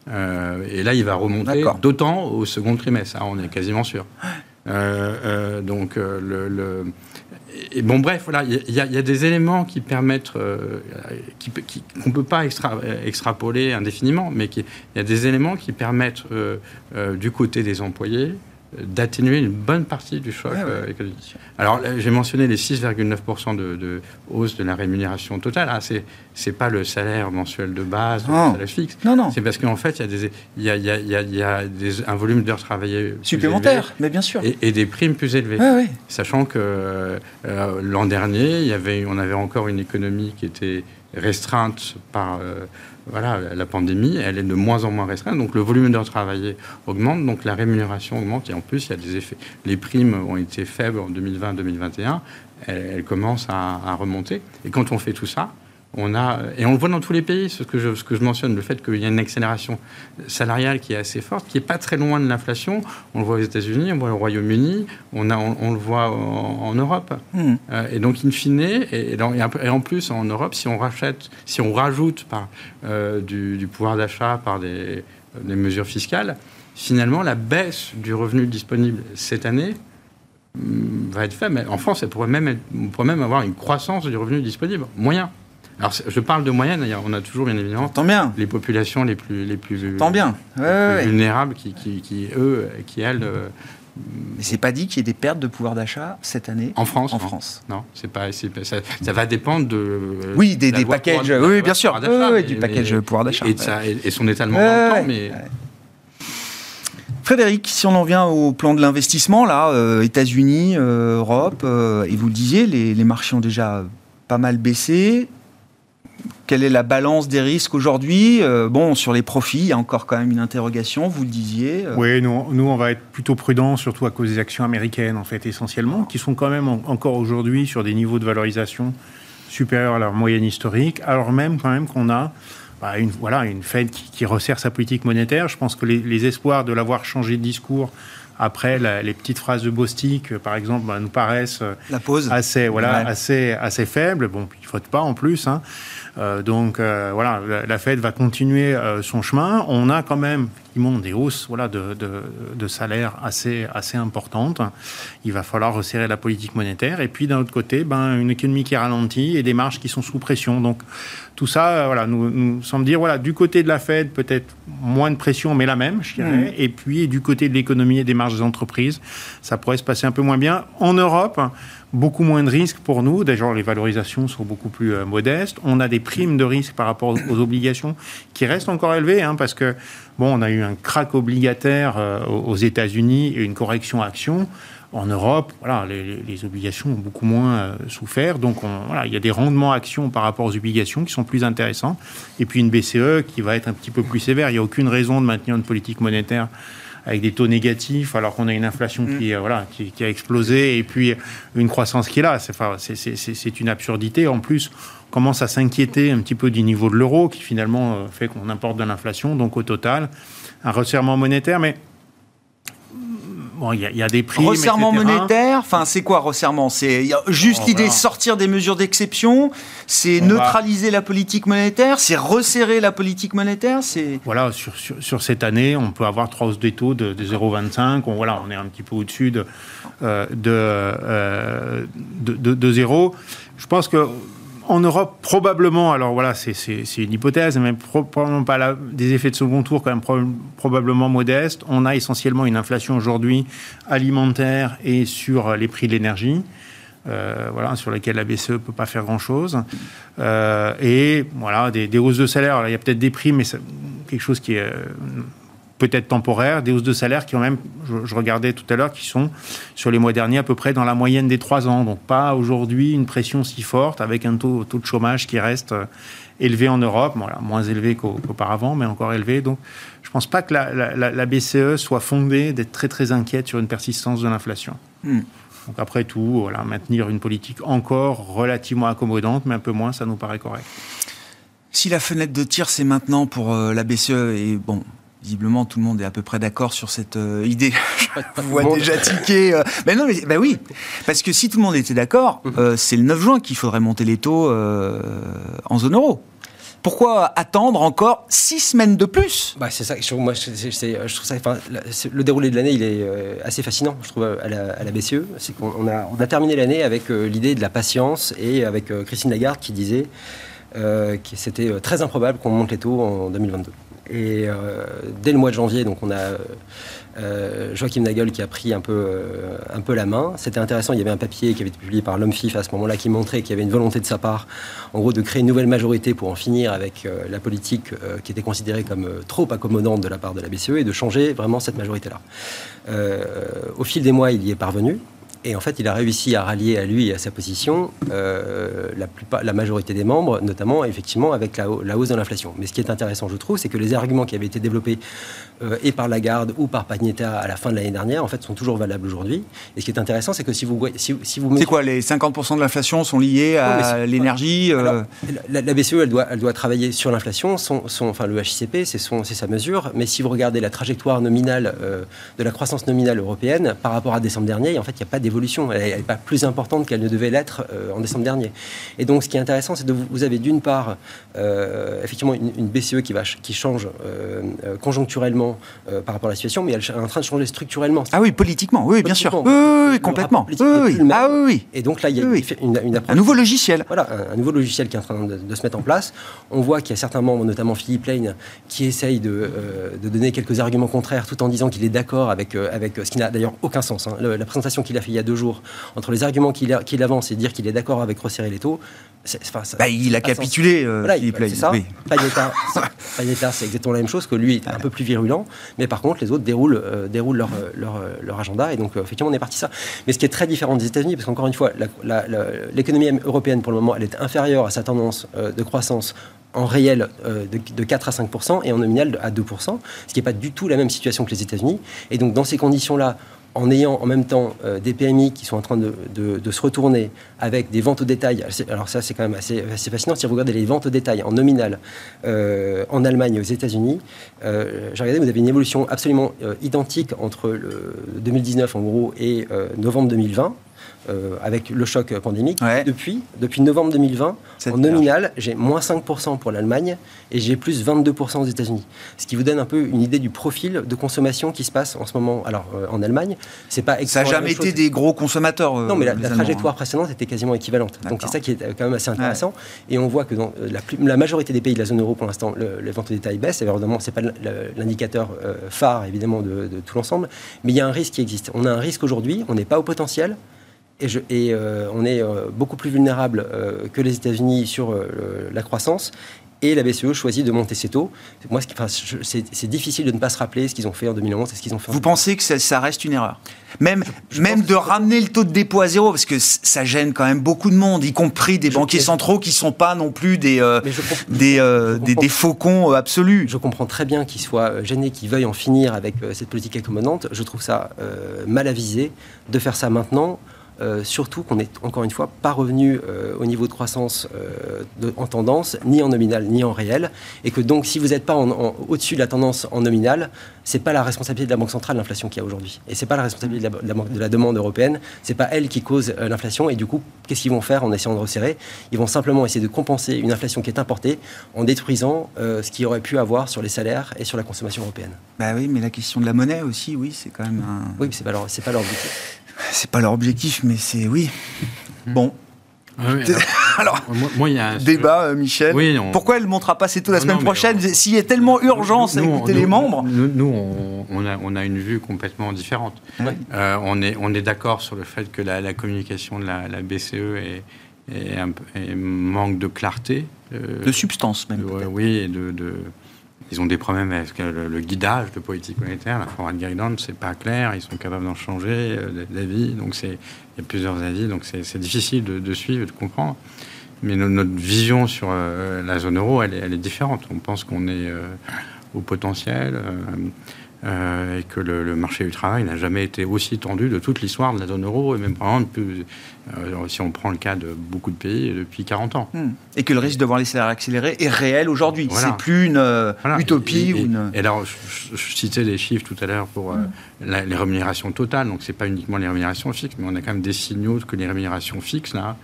Euh, et là, il va remonter d'autant au second trimestre, on est quasiment sûr. Euh, euh, donc, euh, le, Et bon, bref, il y, a des éléments qui permettent, qu'on ne peut pas extrapoler indéfiniment, mais il y a des éléments qui permettent, du côté des employés, d'atténuer une bonne partie du choc Ouais, ouais. euh, économique. Alors, j'ai mentionné les 6,9% de, de hausse de la rémunération totale. Ah, c'est c'est pas le salaire mensuel de base, Non. le salaire fixe. Non, non. C'est parce qu'en fait, il y a, y a, y a, y a, des, un volume d'heures travaillées plus Supplémentaire, mais bien sûr. et, et des primes plus élevées. Ouais. Sachant que euh, l'an dernier, y avait, on avait encore une économie qui était restreinte par euh, voilà, la- pandémie. Elle est de moins en moins restreinte. Donc le volume d'heures travaillées augmente, donc la rémunération augmente. Et en plus, il y a des effets. Les primes ont été faibles en 2020-2021. Elles, commencent à remonter. Et quand on fait tout ça, on a, et on le voit dans tous les pays, ce que je, ce que je mentionne, le fait qu'il y a une accélération salariale qui est assez forte, qui n'est pas très loin de l'inflation. On le voit aux États-Unis, on voit au Royaume-Uni, on, a, on, on le voit en, en Europe. Hmm. Euh, et donc, in fine, et, et dans- en plus, en Europe, si on rachète, si on rajoute par, euh, du, du pouvoir d'achat par des, des mesures fiscales, finalement, la baisse du revenu disponible cette année hum, va être faible. Mais En France, elle pourrait même être- on pourrait même avoir une croissance du revenu disponible, moyen. Alors, je parle de moyenne, on a toujours, bien évidemment, Tant bien. les populations les plus, les plus, Tant bien. Ouais, ouais, les ouais. plus vulnérables qui, qui, qui, eux, qui, elles, euh, Mais c'est pas dit qu'il y ait des pertes de pouvoir d'achat cette année en France. en non. France. Non, c'est pas, ça, ça va dépendre de. Oui, des, des packages. pouvoir- Oui, bien sûr. pouvoir Oui, d'achat, oui, mais- du package mais- pouvoir d'achat. Et, et- son étalement dans le temps, mais. Frédéric, si on en vient au plan de l'investissement, là, euh, États-Unis, euh, Europe, euh, et vous le disiez, les, les marchés ont déjà pas mal baissé. Quelle est la balance des risques aujourd'hui? Euh, Bon, sur les profits, il y a encore quand même une interrogation, vous le disiez. euh, Oui, nous, nous, on va être plutôt prudents, surtout à cause des actions américaines, en fait, essentiellement, qui sont quand même en- encore aujourd'hui sur des niveaux de valorisation supérieurs à leur moyenne historique, alors même quand même qu'on a bah, une, voilà, une Fed qui, qui resserre sa politique monétaire. Je pense que les, les espoirs de l'avoir changé de discours après la- les petites phrases de Bostic, euh, par exemple, bah, nous paraissent La pause. assez voilà Ouais. assez assez faible bon il faut pas en plus hein. Euh, donc euh, voilà la, Fed va continuer euh, son chemin. On a quand même des hausses voilà de, de, de salaires assez assez importantes. Il va falloir resserrer la politique monétaire. Et puis d'un autre côté ben une économie qui ralentit et des marges qui sont sous pression. Donc tout ça euh, voilà nous, nous semble dire voilà du côté de la Fed peut-être moins de pression mais la même je dirais. Et puis du côté de l'économie et des marges des entreprises ça pourrait se passer un peu moins bien. En Europe beaucoup moins de risques pour nous. Déjà, les valorisations sont beaucoup plus euh, modestes. On a des primes de risque par rapport aux, aux obligations qui restent encore élevées, hein, parce que bon, on a eu un crack obligataire euh, aux États-Unis et une correction action. En Europe, voilà, les, obligations ont beaucoup moins euh, souffert. Donc, on- voilà, il y a des rendements actions par rapport aux obligations qui sont plus intéressants. Et puis une BCE qui va être un petit peu plus sévère. Il n'y a aucune raison de maintenir une politique monétaire avec des taux négatifs, alors qu'on a une inflation qui, euh, voilà, qui, qui a explosé et puis une croissance qui est là. C'est enfin, c'est- c'est- c'est- c'est une absurdité. En plus, on commence à s'inquiéter un petit peu du niveau de l'euro, qui finalement euh, fait qu'on importe de l'inflation. Donc au total, un resserrement monétaire, mais bon, il y, a- il y a des primes, Resserrement monétaire, enfin c'est quoi resserrement? C'est juste Oh, l'idée de voilà. sortir des mesures d'exception, c'est va- neutraliser la politique monétaire, c'est resserrer la politique monétaire, c'est Voilà, sur, sur, sur cette année, on peut avoir trois hausses des taux de, de 0,25. On, voilà, on est un petit peu au-dessus de, euh, de, euh, de, de- de zéro. Je pense que en Europe, probablement, alors voilà, c'est- une hypothèse, mais pro- probablement pas des effets de second tour quand même pro- probablement modestes. On a essentiellement une inflation aujourd'hui alimentaire et sur les prix de l'énergie. euh, voilà, sur lesquels la BCE ne peut pas faire grand-chose. Euh, et voilà, des, des hausses de salaire. Alors, il y a peut-être des prix, mais quelque chose qui est euh, peut-être temporaire. Des hausses de salaire qui ont même, je, je regardais tout à l'heure, qui sont sur les mois derniers à peu près dans la moyenne des trois ans. Donc pas aujourd'hui une pression si forte avec un taux, taux de chômage qui reste euh, élevé en Europe, voilà, moins élevé qu'au- qu'auparavant, mais encore élevé. Donc je ne pense pas que la, la- la- la BCE soit fondée d'être très très inquiète sur une persistance de l'inflation. Hmm. Donc après tout, voilà, maintenir une politique encore relativement accommodante, mais un peu moins, ça nous paraît correct. Si la fenêtre de tir, c'est maintenant pour euh, la BCE, et bon, visiblement, tout le monde est à peu près d'accord sur cette euh, idée. Je vois déjà tiquer. euh. Mais non, mais bah oui, parce que si tout le monde était d'accord, euh, c'est le 9 juin qu'il faudrait monter les taux euh, en zone euro. Pourquoi attendre encore six semaines de plus? Bah, c'est ça. Je, moi, je trouve ça. enfin, le déroulé de l'année, il est assez fascinant, je trouve, à la, à la BCE. C'est qu'on on a, on a terminé l'année avec l'idée de la patience et avec Christine Lagarde qui disait que c'était très improbable qu'on monte les taux en 2022. Et dès le mois de janvier, donc on a euh, Joachim Nagel qui a pris un peu, euh, un peu la main. C'était intéressant, il y avait un papier qui avait été publié par l'homme FIF à ce moment-là qui montrait qu'il y avait une volonté de sa part, en gros, de créer une nouvelle majorité pour en finir avec euh, la politique qui était considérée comme trop accommodante de la part de la BCE et de changer vraiment cette majorité-là. au fil des mois, il y est parvenu. Et en fait, il a réussi à rallier à lui et à sa position la, plupart, la majorité des membres, notamment effectivement avec la, la hausse de l'inflation. Mais ce qui est intéressant, je trouve, c'est que les arguments qui avaient été développés euh, et par Lagarde ou par Pagnetta à la fin de l'année dernière, en fait, sont toujours valables aujourd'hui. Et ce qui est intéressant, c'est que si vous si, si vous c'est quoi les 50% de l'inflation sont liés à l'énergie euh la, BCE, elle doit, elle doit travailler sur l'inflation. Son, son, enfin, le HICP, c'est sa mesure. Mais si vous regardez la trajectoire nominale euh, de la croissance nominale européenne par rapport à décembre dernier, en fait, il n'y a pas d'évolution. Elle n'est pas plus importante qu'elle ne devait l'être en décembre dernier. Et donc, ce qui est intéressant, c'est que vous, avez d'une part, effectivement, une, une, BCE qui va qui change conjoncturellement euh, par rapport à la situation, mais elle est en train de changer structurellement. Ah oui, politiquement, oui, bien sûr. Oui, complètement. Oui, Ah oui. Et donc là, il y a une, une, Un nouveau logiciel. Voilà, un, nouveau logiciel qui est en train de, se mettre en place. On voit qu'il y a certains membres, notamment Philippe Lane, qui essayent de, euh, de donner quelques arguments contraires tout en disant qu'il est d'accord avec, euh, avec ce qui n'a d'ailleurs aucun sens. Hein. la présentation qu'il a fait il y a deux jours, entre les arguments qu'il avance et dire qu'il est d'accord avec resserrer les taux, bah, il a capitulé, euh, Philippe C'est ça. Oui. c'est exactement la même chose, que lui est un peu plus virulent, mais par contre, les autres déroulent, euh, déroulent leur, leur, agenda, et donc, euh, effectivement, on est parti ça. Mais ce qui est très différent des États-Unis, parce qu'encore une fois, l'économie européenne, pour le moment, elle est inférieure à sa tendance de croissance en réel de, de, 4 à 5% et en nominal à 2% ce qui n'est pas du tout la même situation que les États-Unis. Et donc, dans ces conditions-là, en ayant en même temps euh, des PMI qui sont en train de, se retourner avec des ventes au détail. Alors ça, c'est quand même assez, fascinant. Si vous regardez les ventes au détail en nominal euh, en Allemagne et aux États-Unis, euh, j'ai regardé, vous avez une évolution absolument identique entre le 2019 en gros et novembre 2020. Euh, avec le choc pandémique. Depuis, depuis novembre 2020, en nominal, j'ai moins 5% pour l'Allemagne et j'ai plus 22% aux États-Unis. Ce qui vous donne un peu une idée du profil de consommation qui se passe en ce moment. Alors, euh, en Allemagne, c'est pas Ça n'a jamais été des gros consommateurs. Euh, non, mais la, trajectoire hein. précédente était quasiment équivalente. Donc, c'est ça qui est quand même assez intéressant. Et on voit que dans la, la, majorité des pays de la zone euro, pour l'instant, les ventes au détail baissent. Évidemment, ce n'est pas l'indicateur phare, évidemment, de, de tout l'ensemble. Mais il y a un risque qui existe. On a un risque aujourd'hui, on n'est pas au potentiel et, je, et euh, on est euh, beaucoup plus vulnérable euh, que les États-Unis sur la croissance. Et la BCE choisit de monter ses taux. Moi, c'est difficile de ne pas se rappeler ce qu'ils ont fait en 2011 et ce qu'ils ont fait. Vous pensez que ça, reste une erreur? Même, même de ramener le taux de dépôt à zéro, parce que ça gêne quand même beaucoup de monde, y compris des banquiers centraux qui ne sont pas non plus des, des, des, faucons absolus. Je comprends très bien qu'ils soient gênés, qu'ils veuillent en finir avec cette politique accommodante. Je trouve ça mal avisé de faire ça maintenant. Euh, surtout qu'on n'est encore une fois pas revenu euh, au niveau de croissance euh, en tendance, ni en nominal, ni en réel, et que donc si vous n'êtes pas au-dessus de la tendance en nominal, c'est pas la responsabilité de la Banque centrale l'inflation qu'il y a aujourd'hui, et c'est pas la responsabilité de la, de la, demande européenne, c'est pas elle qui cause l'inflation, et du coup, qu'est-ce qu'ils vont faire en essayant de resserrer? Ils vont simplement essayer de compenser une inflation qui est importée en détruisant ce qu'il aurait pu avoir sur les salaires et sur la consommation européenne. Bah oui, mais la question de la monnaie aussi, oui, c'est quand même un... Oui, c'est pas leur, c'est pas leur but. C'est pas leur objectif, mais c'est oui. Bon. Ah alors, moi, y a débat, euh, Michel. Pourquoi elle ne montrera pas ses taux la semaine prochaine S'il y a tellement urgence à écouter les membres Nous, on, a, on, a, une vue complètement différente. Euh, on est, on est d'accord sur le fait que la, communication de la, BCE est, est, un, manque de clarté. Euh, de substance, même. oui, et de, de ils ont des problèmes avec le, guidage de politique monétaire, la forward guidance, c'est pas clair, ils sont capables d'en changer euh, d'avis, donc c'est il y a plusieurs avis, donc c'est difficile de, suivre, de comprendre. Mais notre vision sur euh, la zone euro, elle, est différente. On pense qu'on est euh, au potentiel. Euh, et que le, marché du travail n'a jamais été aussi tendu de toute l'histoire de la zone euro, et même par exemple, euh, si on prend le cas de beaucoup de pays, depuis 40 ans. Hmm. Et que le risque de voir les salaires accélérer est réel aujourd'hui. C'est plus une euh, utopie. Et, ou une... et, alors, je, citais les chiffres tout à l'heure pour hmm. les rémunérations totales, donc c'est pas uniquement les rémunérations fixes, mais on a quand même des signaux que les rémunérations fixes, là,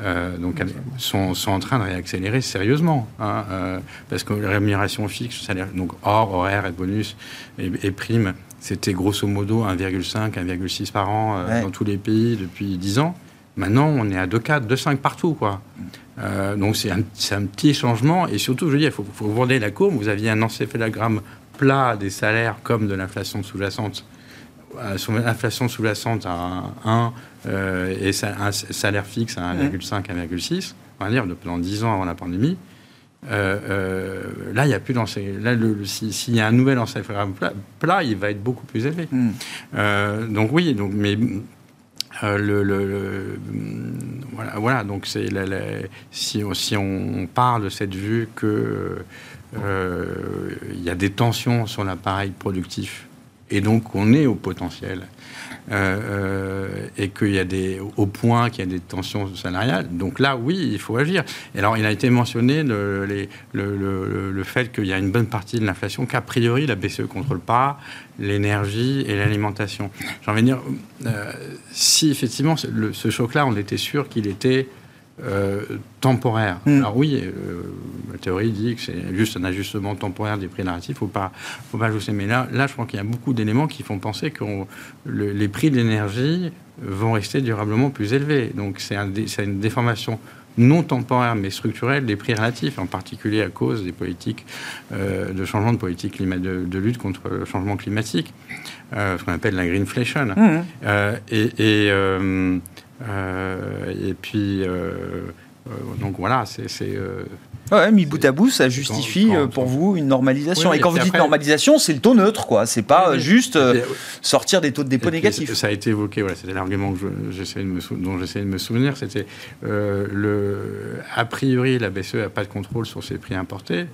euh, donc sont, sont, en train de réaccélérer sérieusement, hein, euh, parce que les rémunérations fixes, salaire, donc hors horaire et bonus et, et primes, c'était grosso modo 1,5, 1,6 par an euh, dans tous les pays depuis 10 ans. Maintenant, on est à 2,4, 2,5 partout, quoi. Donc c'est un, un, petit changement. Et surtout, je veux dire, il faut, faut vous la courbe. Vous aviez un encéphalogramme plat des salaires comme de l'inflation sous-jacente. Euh, l'inflation sous-jacente à 1 euh, et un salaire fixe à 1,5, 1,6, on va dire, pendant 10 ans avant la pandémie. Euh, là, il n'y a plus Là, s'il y a un nouvel encéphalogramme plat, plat, il va être beaucoup plus élevé. Hmm. donc oui, donc, mais le, le, voilà, voilà, donc c'est si, si, on parle de cette vue que il y a des tensions sur l'appareil productif et donc on est au potentiel. Euh, euh, et qu'il y a des, au point qu'il y a des tensions salariales. Donc là, oui, il faut agir. Et alors, il a été mentionné le, fait qu'il y a une bonne partie de l'inflation qu'a priori la BCE contrôle pas, l'énergie et l'alimentation. J'ai envie de dire, euh, si effectivement ce choc-là, on était sûr qu'il était euh, temporaire. Hmm. Alors oui, euh, la théorie dit que c'est juste un ajustement temporaire des prix narratifs, faut pas, faut pas ajuster. Mais là, là, je crois qu'il y a beaucoup d'éléments qui font penser que les prix de l'énergie vont rester durablement plus élevés. Donc c'est un, une déformation non temporaire mais structurelle des prix relatifs, en particulier à cause des politiques euh, de changement de politique de, lutte contre le changement climatique, ce qu'on appelle la greenflation. Mmh. et, et et puis, euh, euh, donc voilà, c'est. Ouais, mis bout à bout, ça justifie pour vous une normalisation. et quand vous dites normalisation, c'est le taux neutre, quoi. C'est pas juste sortir des taux de dépôt négatifs. Ça a été évoqué, voilà, c'était l'argument dont j'essayais de me souvenir. C'était le. A priori, la BCE n'a pas de contrôle sur ses prix importés,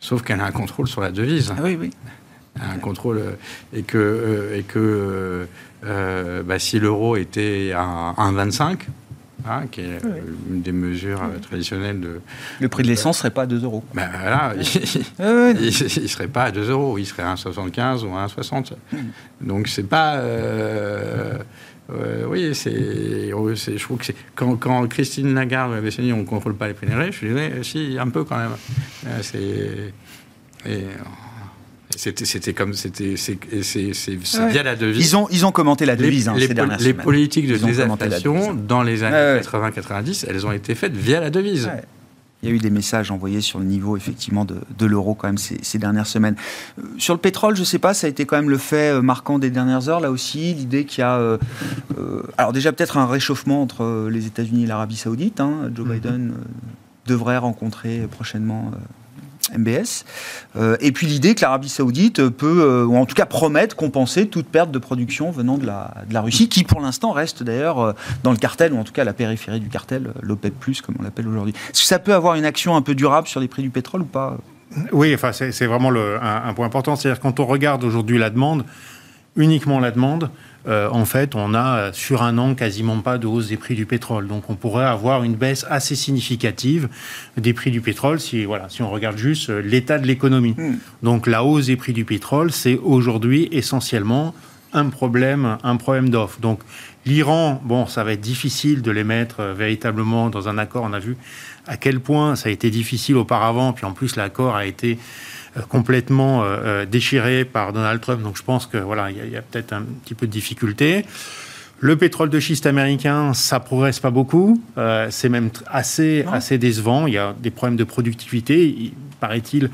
sauf qu'elle a un contrôle sur la devise. Ah oui, oui. Un contrôle. Et que. Et que euh, bah, si l'euro était à 1,25, hein, qui est une des mesures euh, traditionnelles de... Le prix de l'essence ne serait pas à 2 euros. Ben, voilà, il ne serait pas à 2 euros, il serait à 1,75 ou à 1,60. Hmm. Donc c'est pas... Euh, oui, c'est, je trouve que c'est quand, quand, Christine Lagarde avait dit on ne contrôle pas les prix je disais si un peu quand même. c'est et, c'était comme c'était c'est via la devise. Ils ont ils ont commenté la devise les, hein, les, politiques de désinflation dans les années 80-90, elles ont été faites via la devise. Il y a eu des messages envoyés sur le niveau effectivement de, de l'euro quand même ces, ces, dernières semaines. Euh, sur le pétrole, je ne sais pas, ça a été quand même le fait euh, marquant des dernières heures là aussi, l'idée qu'il y a, euh, alors déjà peut-être un réchauffement entre les États-Unis et l'Arabie Saoudite. Hein. Joe mm-hmm. Biden devrait rencontrer prochainement MBS. Euh, et puis l'idée que l'Arabie Saoudite peut, euh, ou en tout cas promettre, compenser toute perte de production venant de la, de la Russie, qui pour l'instant reste d'ailleurs euh, dans le cartel, ou en tout cas à la périphérie du cartel, l'OPEP, comme on l'appelle aujourd'hui. Est-ce que ça peut avoir une action un peu durable sur les prix du pétrole ou pas Oui, enfin, c'est vraiment un, un, point important. C'est-à-dire quand on regarde aujourd'hui la demande, uniquement la demande, euh, en fait, on a sur un an quasiment pas de hausse des prix du pétrole. Donc, on pourrait avoir une baisse assez significative des prix du pétrole si, voilà, si on regarde juste euh, l'état de l'économie. Hmm. Donc, la hausse des prix du pétrole, c'est aujourd'hui essentiellement un problème, un problème d'offre. Donc, l'Iran, bon, ça va être difficile de les mettre euh, véritablement dans un accord. On a vu à quel point ça a été difficile auparavant, puis en plus l'accord a été euh, complètement euh, euh, déchiré par Donald Trump. Donc je pense que voilà, il y a, peut-être un petit peu de difficulté. Le pétrole de schiste américain, ça progresse pas beaucoup. c'est même assez, assez décevant. Il y a des problèmes de productivité. Il paraît-il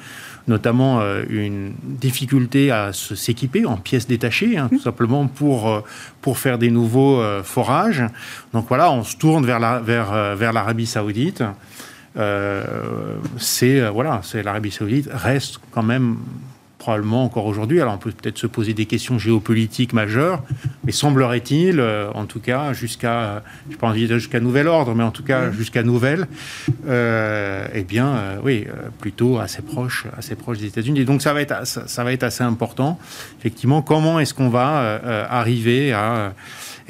notamment une difficulté à s'équiper en pièces détachées, hein, tout simplement pour, pour faire des nouveaux forages. Donc voilà, on se tourne vers l'Arabie la, vers, vers saoudite. Euh, c'est euh, voilà, c'est l'Arabie Saoudite reste quand même probablement encore aujourd'hui. Alors on peut peut-être se poser des questions géopolitiques majeures, mais semblerait-il, euh, en tout cas jusqu'à, je pas envie jusqu'à nouvel ordre, mais en tout cas jusqu'à nouvelle, eh bien, oui, plutôt assez proche, assez proche des États-Unis. Donc ça va être, ça, va être assez important. Effectivement, comment est-ce qu'on va arriver à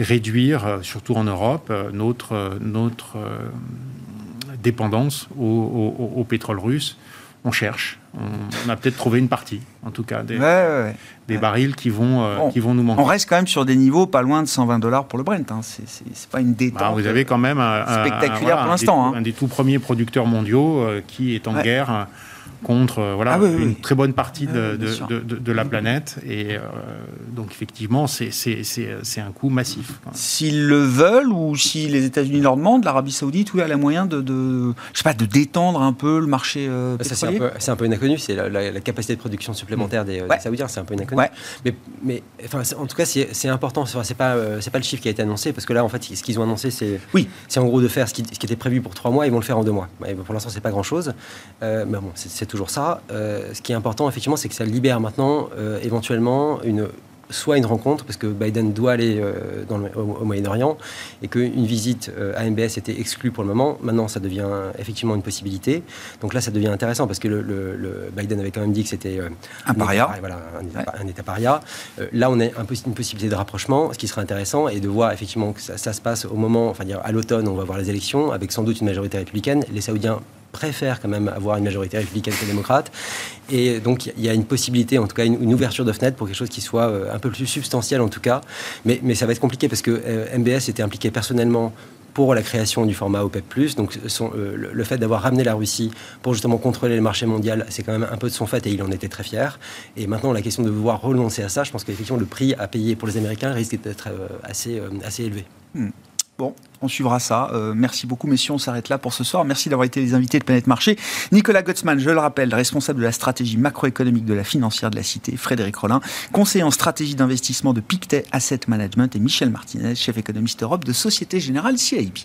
réduire, surtout en Europe, notre notre dépendance au, pétrole russe. On cherche. On, a peut-être trouvé une partie, en tout cas, des, des barils qui vont, euh, qui vont nous manquer. On reste quand même sur des niveaux pas loin de 120 dollars pour le Brent. Hein. C'est pas une détente. Bah, vous avez quand même un, spectaculaire pour l'instant. Hein. Un, des tout premiers producteurs mondiaux euh, qui est en guerre contre euh, voilà, Ah oui, une oui. très bonne partie Ah de, oui, de- sûr. de- de- de la planète. Et euh, donc, effectivement, c'est- c'est c'est- c'est un coût massif. S'ils le veulent ou si les États-Unis leur demandent, l'Arabie Saoudite, oui, elle a moyen de, de, je sais pas, de détendre un peu le marché euh, c'est un, peu, c'est un peu une inconnue, c'est la, la- la capacité de production supplémentaire des, Ouais. des Saoudiens, c'est un peu une inconnue. Ouais. Mais, mais enfin, en tout cas, c'est c'est important, c'est c'est pas, euh, c'est pas le chiffre qui a été annoncé, parce que là, en fait, ce qu'ils ont annoncé, c'est Oui. c'est en gros de faire ce qui, ce qui était prévu pour trois mois, ils vont le faire en deux mois. Pour l'instant, c'est pas grand-chose, euh, mais bon, c'est c'est toujours ça. Euh, ce qui est important, effectivement, c'est que ça libère maintenant, euh, éventuellement, une soit une rencontre, parce que Biden doit aller euh, dans le- au, au Moyen-Orient, et qu'une visite à MBS était exclue pour le moment. Maintenant, ça devient effectivement une possibilité. Donc là, ça devient intéressant, parce que le, le- le- Biden avait quand même dit que c'était Un paria. État, voilà, un, état, un État paria. Là, on a un une possibilité de rapprochement, ce qui serait intéressant, et de voir effectivement que ça, ça se passe au moment, enfin dire à l'automne, on va voir les élections, avec sans doute une majorité républicaine. Les Saoudiens préfèrent quand même avoir une majorité républicaine que démocrate. Et donc, il y a une possibilité, en tout cas, une, ouverture de fenêtre pour quelque chose qui soit euh, un peu plus substantiel, en tout cas. Mais, mais ça va être compliqué parce que euh, MBS était impliqué personnellement pour la création du format OPEP+. Donc son- euh, le, fait d'avoir ramené la Russie pour justement contrôler le marché mondial, c'est quand même un peu de son fait et il en était très fier. Et maintenant, la question de devoir renoncer à ça, je pense qu'effectivement, le prix à payer pour les Américains risque d'être assez, assez élevé. Bon, on suivra ça. Euh, merci beaucoup, messieurs. On s'arrête là pour ce soir. Merci d'avoir été les invités de Planète Marché. Nicolas Gottsman, je le rappelle, responsable de la stratégie macroéconomique de la financière de la Cité. Frédéric Rollin, conseiller en stratégie d'investissement de Pictet Asset Management. Et Michel Martinez, chef économiste Europe de Société Générale CIB.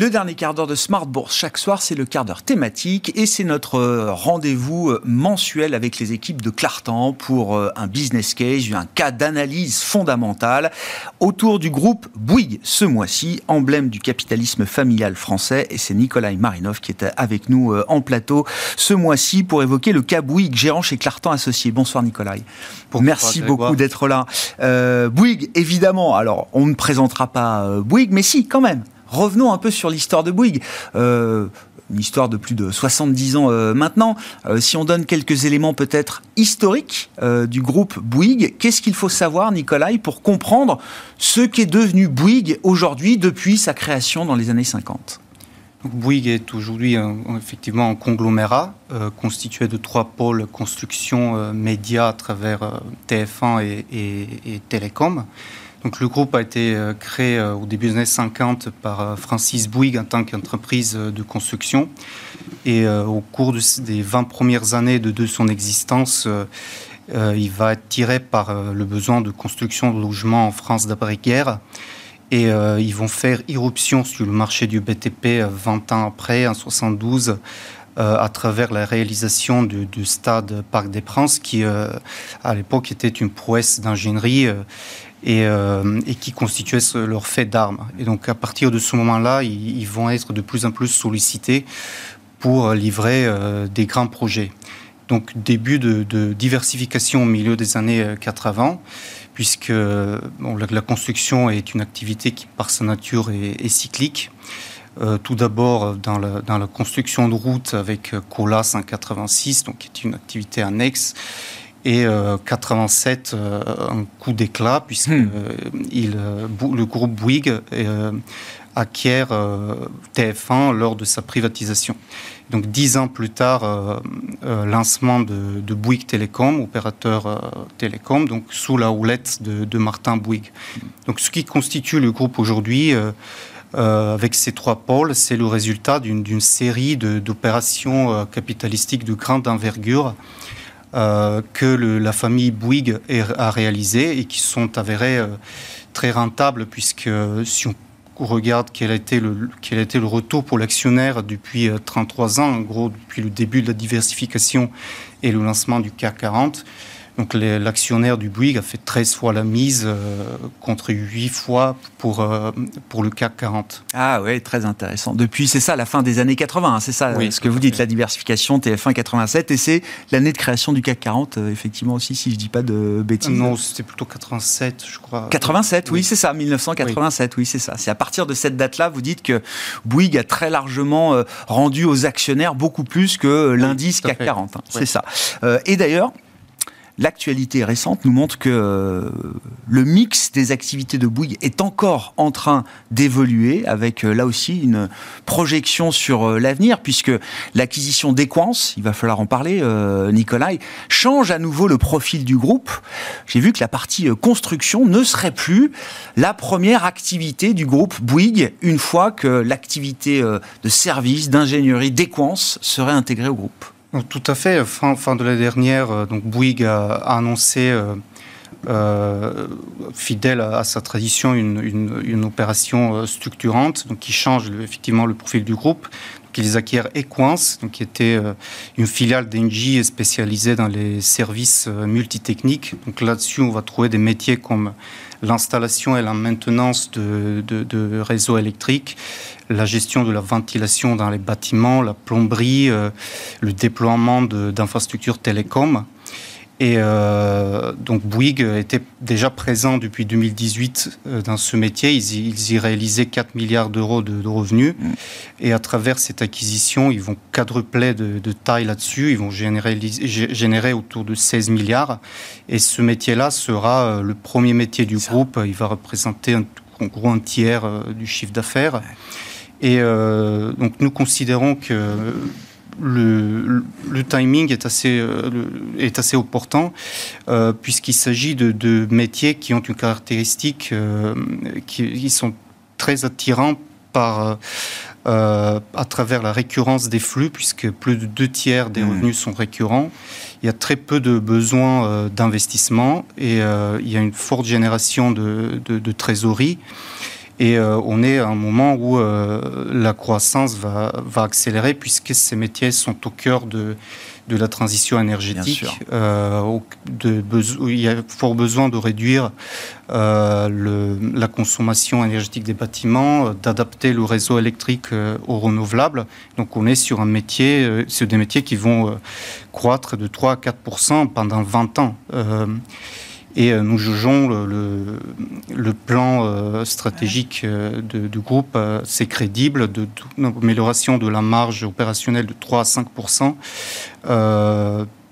Le dernier quart d'heure de Smart Bourse chaque soir, c'est le quart d'heure thématique et c'est notre euh, rendez-vous euh, mensuel avec les équipes de Clartan pour euh, un business case, un cas d'analyse fondamentale autour du groupe Bouygues ce mois-ci, emblème du capitalisme familial français et c'est Nikolai Marinov qui est avec nous en plateau ce mois-ci pour évoquer le cas Bouygues, gérant chez Clartan Associés. Bonsoir Nikolai. Merci beaucoup d'être là. Euh, Bouygues, évidemment, alors on ne présentera pas Bouygues, mais si, quand même. Revenons un peu sur l'histoire de Bouygues. Euh, une histoire de plus de 70 ans euh, maintenant. Euh, si on donne quelques éléments peut-être historiques du groupe Bouygues, qu'est-ce qu'il faut savoir, Nicolas, pour comprendre ce qu'est devenu Bouygues aujourd'hui depuis sa création dans les années 50 Donc, Bouygues est aujourd'hui effectivement un conglomérat constitué de trois pôles construction, médias à travers euh, TF1 et, et- et Télécom. Donc, le groupe a été euh, créé euh, au début des années 50 par euh, Francis Bouygues en tant qu'entreprise de construction. Et au cours des 20 premières années de, son existence, il va être tiré par le besoin de construction de logements en France d'après-guerre. Et ils vont faire irruption sur le marché du BTP euh, 20 ans après, en 72, euh, à travers la réalisation du, stade Parc des Princes, qui à l'époque était une prouesse d'ingénierie et, euh, et qui constituait ce- leur fait d'armes. Et donc à partir de ce moment-là, ils, vont être de plus en plus sollicités pour livrer euh, des grands projets. Donc début de, diversification au milieu des années euh, 80 puisque bon, la, construction est une activité qui, par sa nature, est, cyclique. Euh, tout d'abord euh, dans la, construction de routes avec euh, Colas en 86, donc qui est une activité annexe, et euh, 87 euh, un coup d'éclat puisque Hmm. euh, il, euh, le groupe Bouygues acquiert euh, TF1 lors de sa privatisation. Donc dix ans plus tard, lancement de, de Bouygues Télécom, opérateur télécom, donc sous la houlette de, de Martin Bouygues. Donc ce qui constitue le groupe aujourd'hui, euh, avec ces trois pôles, c'est le résultat d'une série d'opérations euh, capitalistiques de grande envergure euh, que la famille Bouygues a réalisées et qui sont avérées euh, très rentables, puisque euh, si on regarde quel a été le, quel a été le retour pour l'actionnaire depuis euh, 33 ans, en gros depuis le début de la diversification et le lancement du CAC 40. Donc l'actionnaire du Bouygues a fait 13 fois la mise euh, contre 8 fois pour, euh, pour le CAC 40. Ah ouais, très intéressant. Depuis, c'est ça, la fin des années 80, hein, c'est ça Oui, ce que vous dites, la diversification TF1 87, et c'est l'année de création du CAC 40, euh, effectivement aussi, si je dis pas de bêtises. Non, c'était plutôt 87, je crois. 87, oui, Oui. c'est ça, 1987, oui, c'est ça. C'est à partir de cette date-là, vous dites que Bouygues a très largement rendu aux actionnaires beaucoup plus que l'indice CAC fait. 40. hein, C'est Oui. ça. Et d'ailleurs, l'actualité récente nous montre que euh, le mix des activités de Bouygues est encore en train d'évoluer avec euh, là aussi une projection sur euh, l'avenir puisque l'acquisition d'Equance, il va falloir en parler, Nicolas, change à nouveau le profil du groupe. J'ai vu que la partie construction ne serait plus la première activité du groupe Bouygues une fois que l'activité de service, d'ingénierie d'Equance serait intégrée au groupe. Tout à fait. Fin, de l'année dernière, euh, donc Bouygues a, annoncé, euh, euh, fidèle à, sa tradition, une, opération structurante donc qui change effectivement le profil du groupe. Qu'ils acquièrent Equance, donc qui était une filiale d'Engie spécialisée dans les services multitechniques. Donc là-dessus, on va trouver des métiers comme l'installation et la maintenance de, de, réseaux électriques, la gestion de la ventilation dans les bâtiments, la plomberie, euh, le déploiement d'infrastructures télécom. Et euh, donc Bouygues était déjà présent depuis 2018 euh, dans ce métier. Ils y, réalisaient 4 milliards d'euros de, revenus. Mm. Et à travers cette acquisition, ils vont quadrupler de, taille là-dessus. Ils vont générer, générer, autour de 16 milliards. Et ce métier-là sera euh, le premier métier du groupe. Il va représenter un, en gros un tiers du chiffre d'affaires. Et donc nous considérons que le, timing est assez, euh, est assez opportun, euh, puisqu'il s'agit de, métiers qui ont une caractéristique euh, qui, sont très attirants par, à travers la récurrence des flux, puisque plus de deux tiers des mmh. revenus sont récurrents. Il y a très peu de besoins d'investissement et il y a une forte génération de, de trésorerie. Et euh, on est à un moment où euh, la croissance va, va, accélérer puisque ces métiers sont au cœur de, de la transition énergétique. Euh, de, il y a fort besoin de réduire le, la consommation énergétique des bâtiments, d'adapter le réseau électrique aux renouvelables. Donc on est sur un métier, sur des métiers qui vont croître de 3 à 4% pendant 20 ans. Et euh, nous jugeons le, le, plan euh, stratégique euh, du groupe c'est crédible, de, d'amélioration de la marge opérationnelle de 3 à 5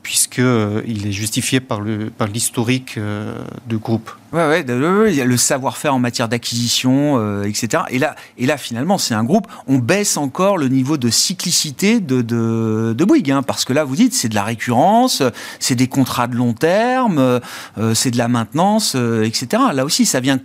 puisqu'il euh, est justifié par l'historique par euh, du groupe. Ouais, ouais, le savoir-faire en matière d'acquisition, euh, etc. Et là, et là, finalement, c'est un groupe. On baisse encore le niveau de cyclicité de, de, de Bouygues, hein, parce que là, vous dites, c'est de la récurrence, c'est des contrats de long terme, c'est de la maintenance, etc. Là aussi, ça vient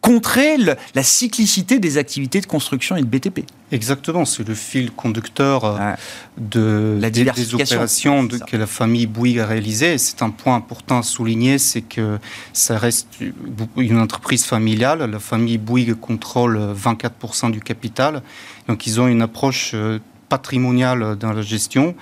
contrer la cyclicité des activités de construction et de BTP. Exactement, c'est le fil conducteur euh, de, la des, opérations que la famille Bouygues a réalisées. C'est un point important à souligner, c'est que ça reste une entreprise familiale. La famille Bouygues contrôle 24% du capital. Donc ils ont une approche euh, patrimoniale dans la gestion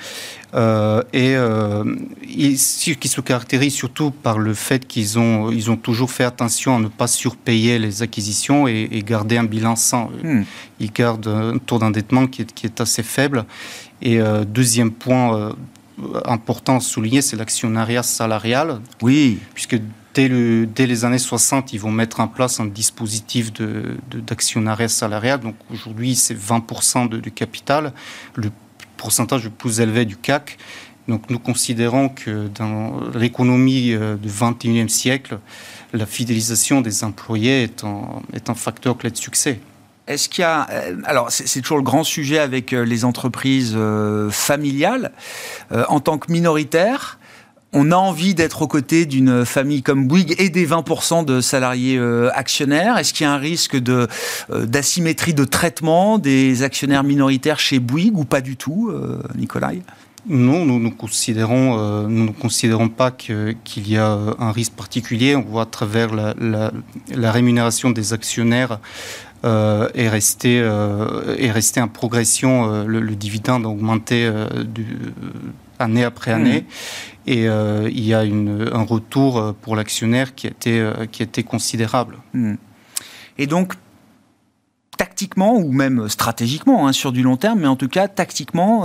euh, et euh, qui se caractérise surtout par le fait qu'ils ont, ils ont toujours fait attention à ne pas surpayer les acquisitions et, garder un bilan sain. Hmm. Ils gardent un taux d'endettement qui est, qui est, assez faible. Et euh, deuxième point important à souligner, c'est l'actionnariat salarial. Oui. Puisque dès, les années 60, ils vont mettre en place un dispositif d'actionnariat de, salarial. Donc aujourd'hui, c'est 20% du capital, le pourcentage le plus élevé du CAC. Donc nous considérons que dans l'économie euh, du 21e siècle, la fidélisation des employés est un, est un facteur clé de succès. Est-ce qu'il y a. Euh, alors, c'est toujours le grand sujet avec euh, les entreprises familiales. En tant que minoritaire, on a envie d'être aux côtés d'une famille comme Bouygues et des 20% de salariés euh, actionnaires Est-ce qu'il y a un risque euh, d'asymétrie de traitement des actionnaires minoritaires chez Bouygues ou pas du tout, euh, Nicolas non, nous ne considérons, pas qu'il y a un risque particulier. On voit à travers la, rémunération des actionnaires est, resté, est resté en progression. Le, dividende augmenté année après année. Mmh. Et euh, il y a un retour euh, pour l'actionnaire qui, était, euh, qui considérable. Hmm. Et donc, tactiquement ou même stratégiquement hein, sur du long terme, mais en tout cas tactiquement,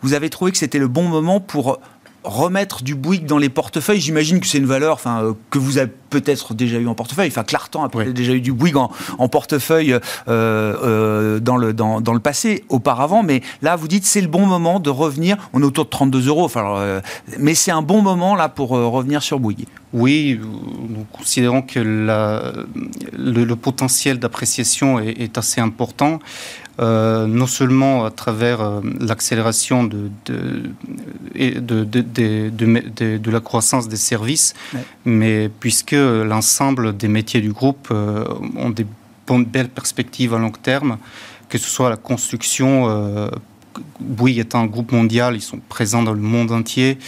vous avez trouvé que c'était le bon moment pour remettre du Bouygues dans les portefeuilles. J'imagine que c'est une valeur enfin, que vous peut-être déjà eu en portefeuille. Enfin, Clartan a peut-être déjà eu du Bouygues en, portefeuille dans, le, dans, dans, le passé, auparavant. Mais là, vous dites c'est le bon moment de revenir. On est autour de 32 euros. Enfin, mais c'est un bon moment là pour revenir sur Bouygues. Oui, nous considérons que la, le, potentiel d'appréciation est, assez important, euh, non seulement à travers euh, l'accélération de de, de, de, de, la croissance des services, mais puisque l'ensemble des métiers du groupe euh, ont des bonnes, belles perspectives à long terme, que ce soit la construction Bouygues est un groupe mondial, ils sont présents dans le monde entier.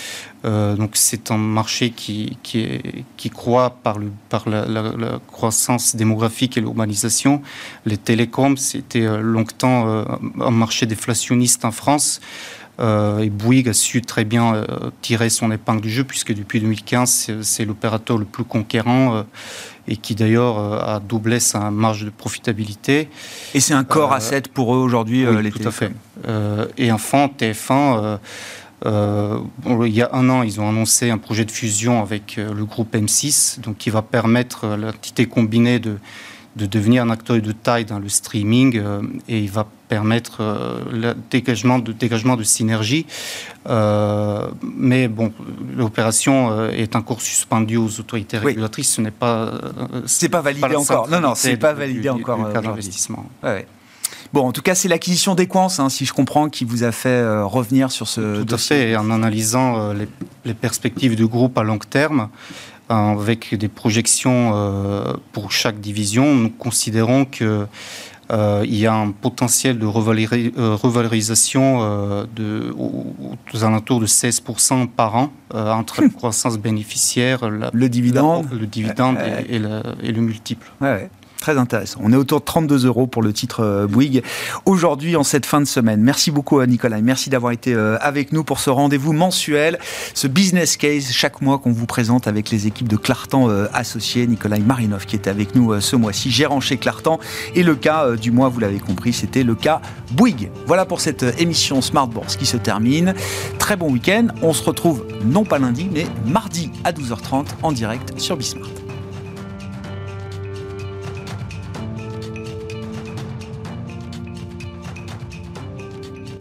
Euh, donc c'est un marché qui, qui, est, qui croît par, le, par la, croissance démographique et l'urbanisation. Les télécoms, c'était euh, longtemps euh, un marché déflationniste en France. et Bouygues a su très bien tirer son épingle du jeu, puisque depuis 2015, c'est l'opérateur le plus conquérant et qui d'ailleurs a doublé sa marge de profitabilité. Et c'est un corps à 7 pour eux aujourd'hui, les tout à fait. et enfin, TF1 euh, il y a un an, ils ont annoncé un projet de fusion avec euh, le groupe M6, donc qui va permettre à l'entité combinée de, de devenir un acteur de taille dans le streaming euh, et il va permettre le dégagement de, dégagement de synergie. mais bon, l'opération est encore suspendue aux autorités régulatrices. Ce n'est pas. c'est pas validé encore. Non, non, c'est pas validé encore. Du, d'investissement. Ouais, Bon, en tout cas, c'est l'acquisition d'Equance, hein, si je comprends, qui vous a fait euh, revenir sur ce Tout à fait, en analysant euh, les, perspectives du groupe à long terme, euh, avec des projections pour chaque division, nous considérons que il y a un potentiel de revalorisation de, aux, alentours de 16% par an entre la croissance bénéficiaire, le dividende, le dividende et, le, multiple. Ouais, très intéressant. On est autour de 32 euros pour le titre euh, Bouygues aujourd'hui en cette fin de semaine. Merci beaucoup à Nicolas. Merci d'avoir été euh, avec nous pour ce rendez-vous mensuel, ce business case chaque mois qu'on vous présente avec les équipes de Clartan euh, associés. Nicolas Marinov qui était avec nous ce mois-ci, gérant chez Clartan. Et le cas du mois, vous l'avez compris, c'était le cas Bouygues. Voilà pour cette émission Smart Bourse qui se termine. Très bon week-end. On se retrouve non pas lundi, mais mardi à 12h30 en direct sur Bismart.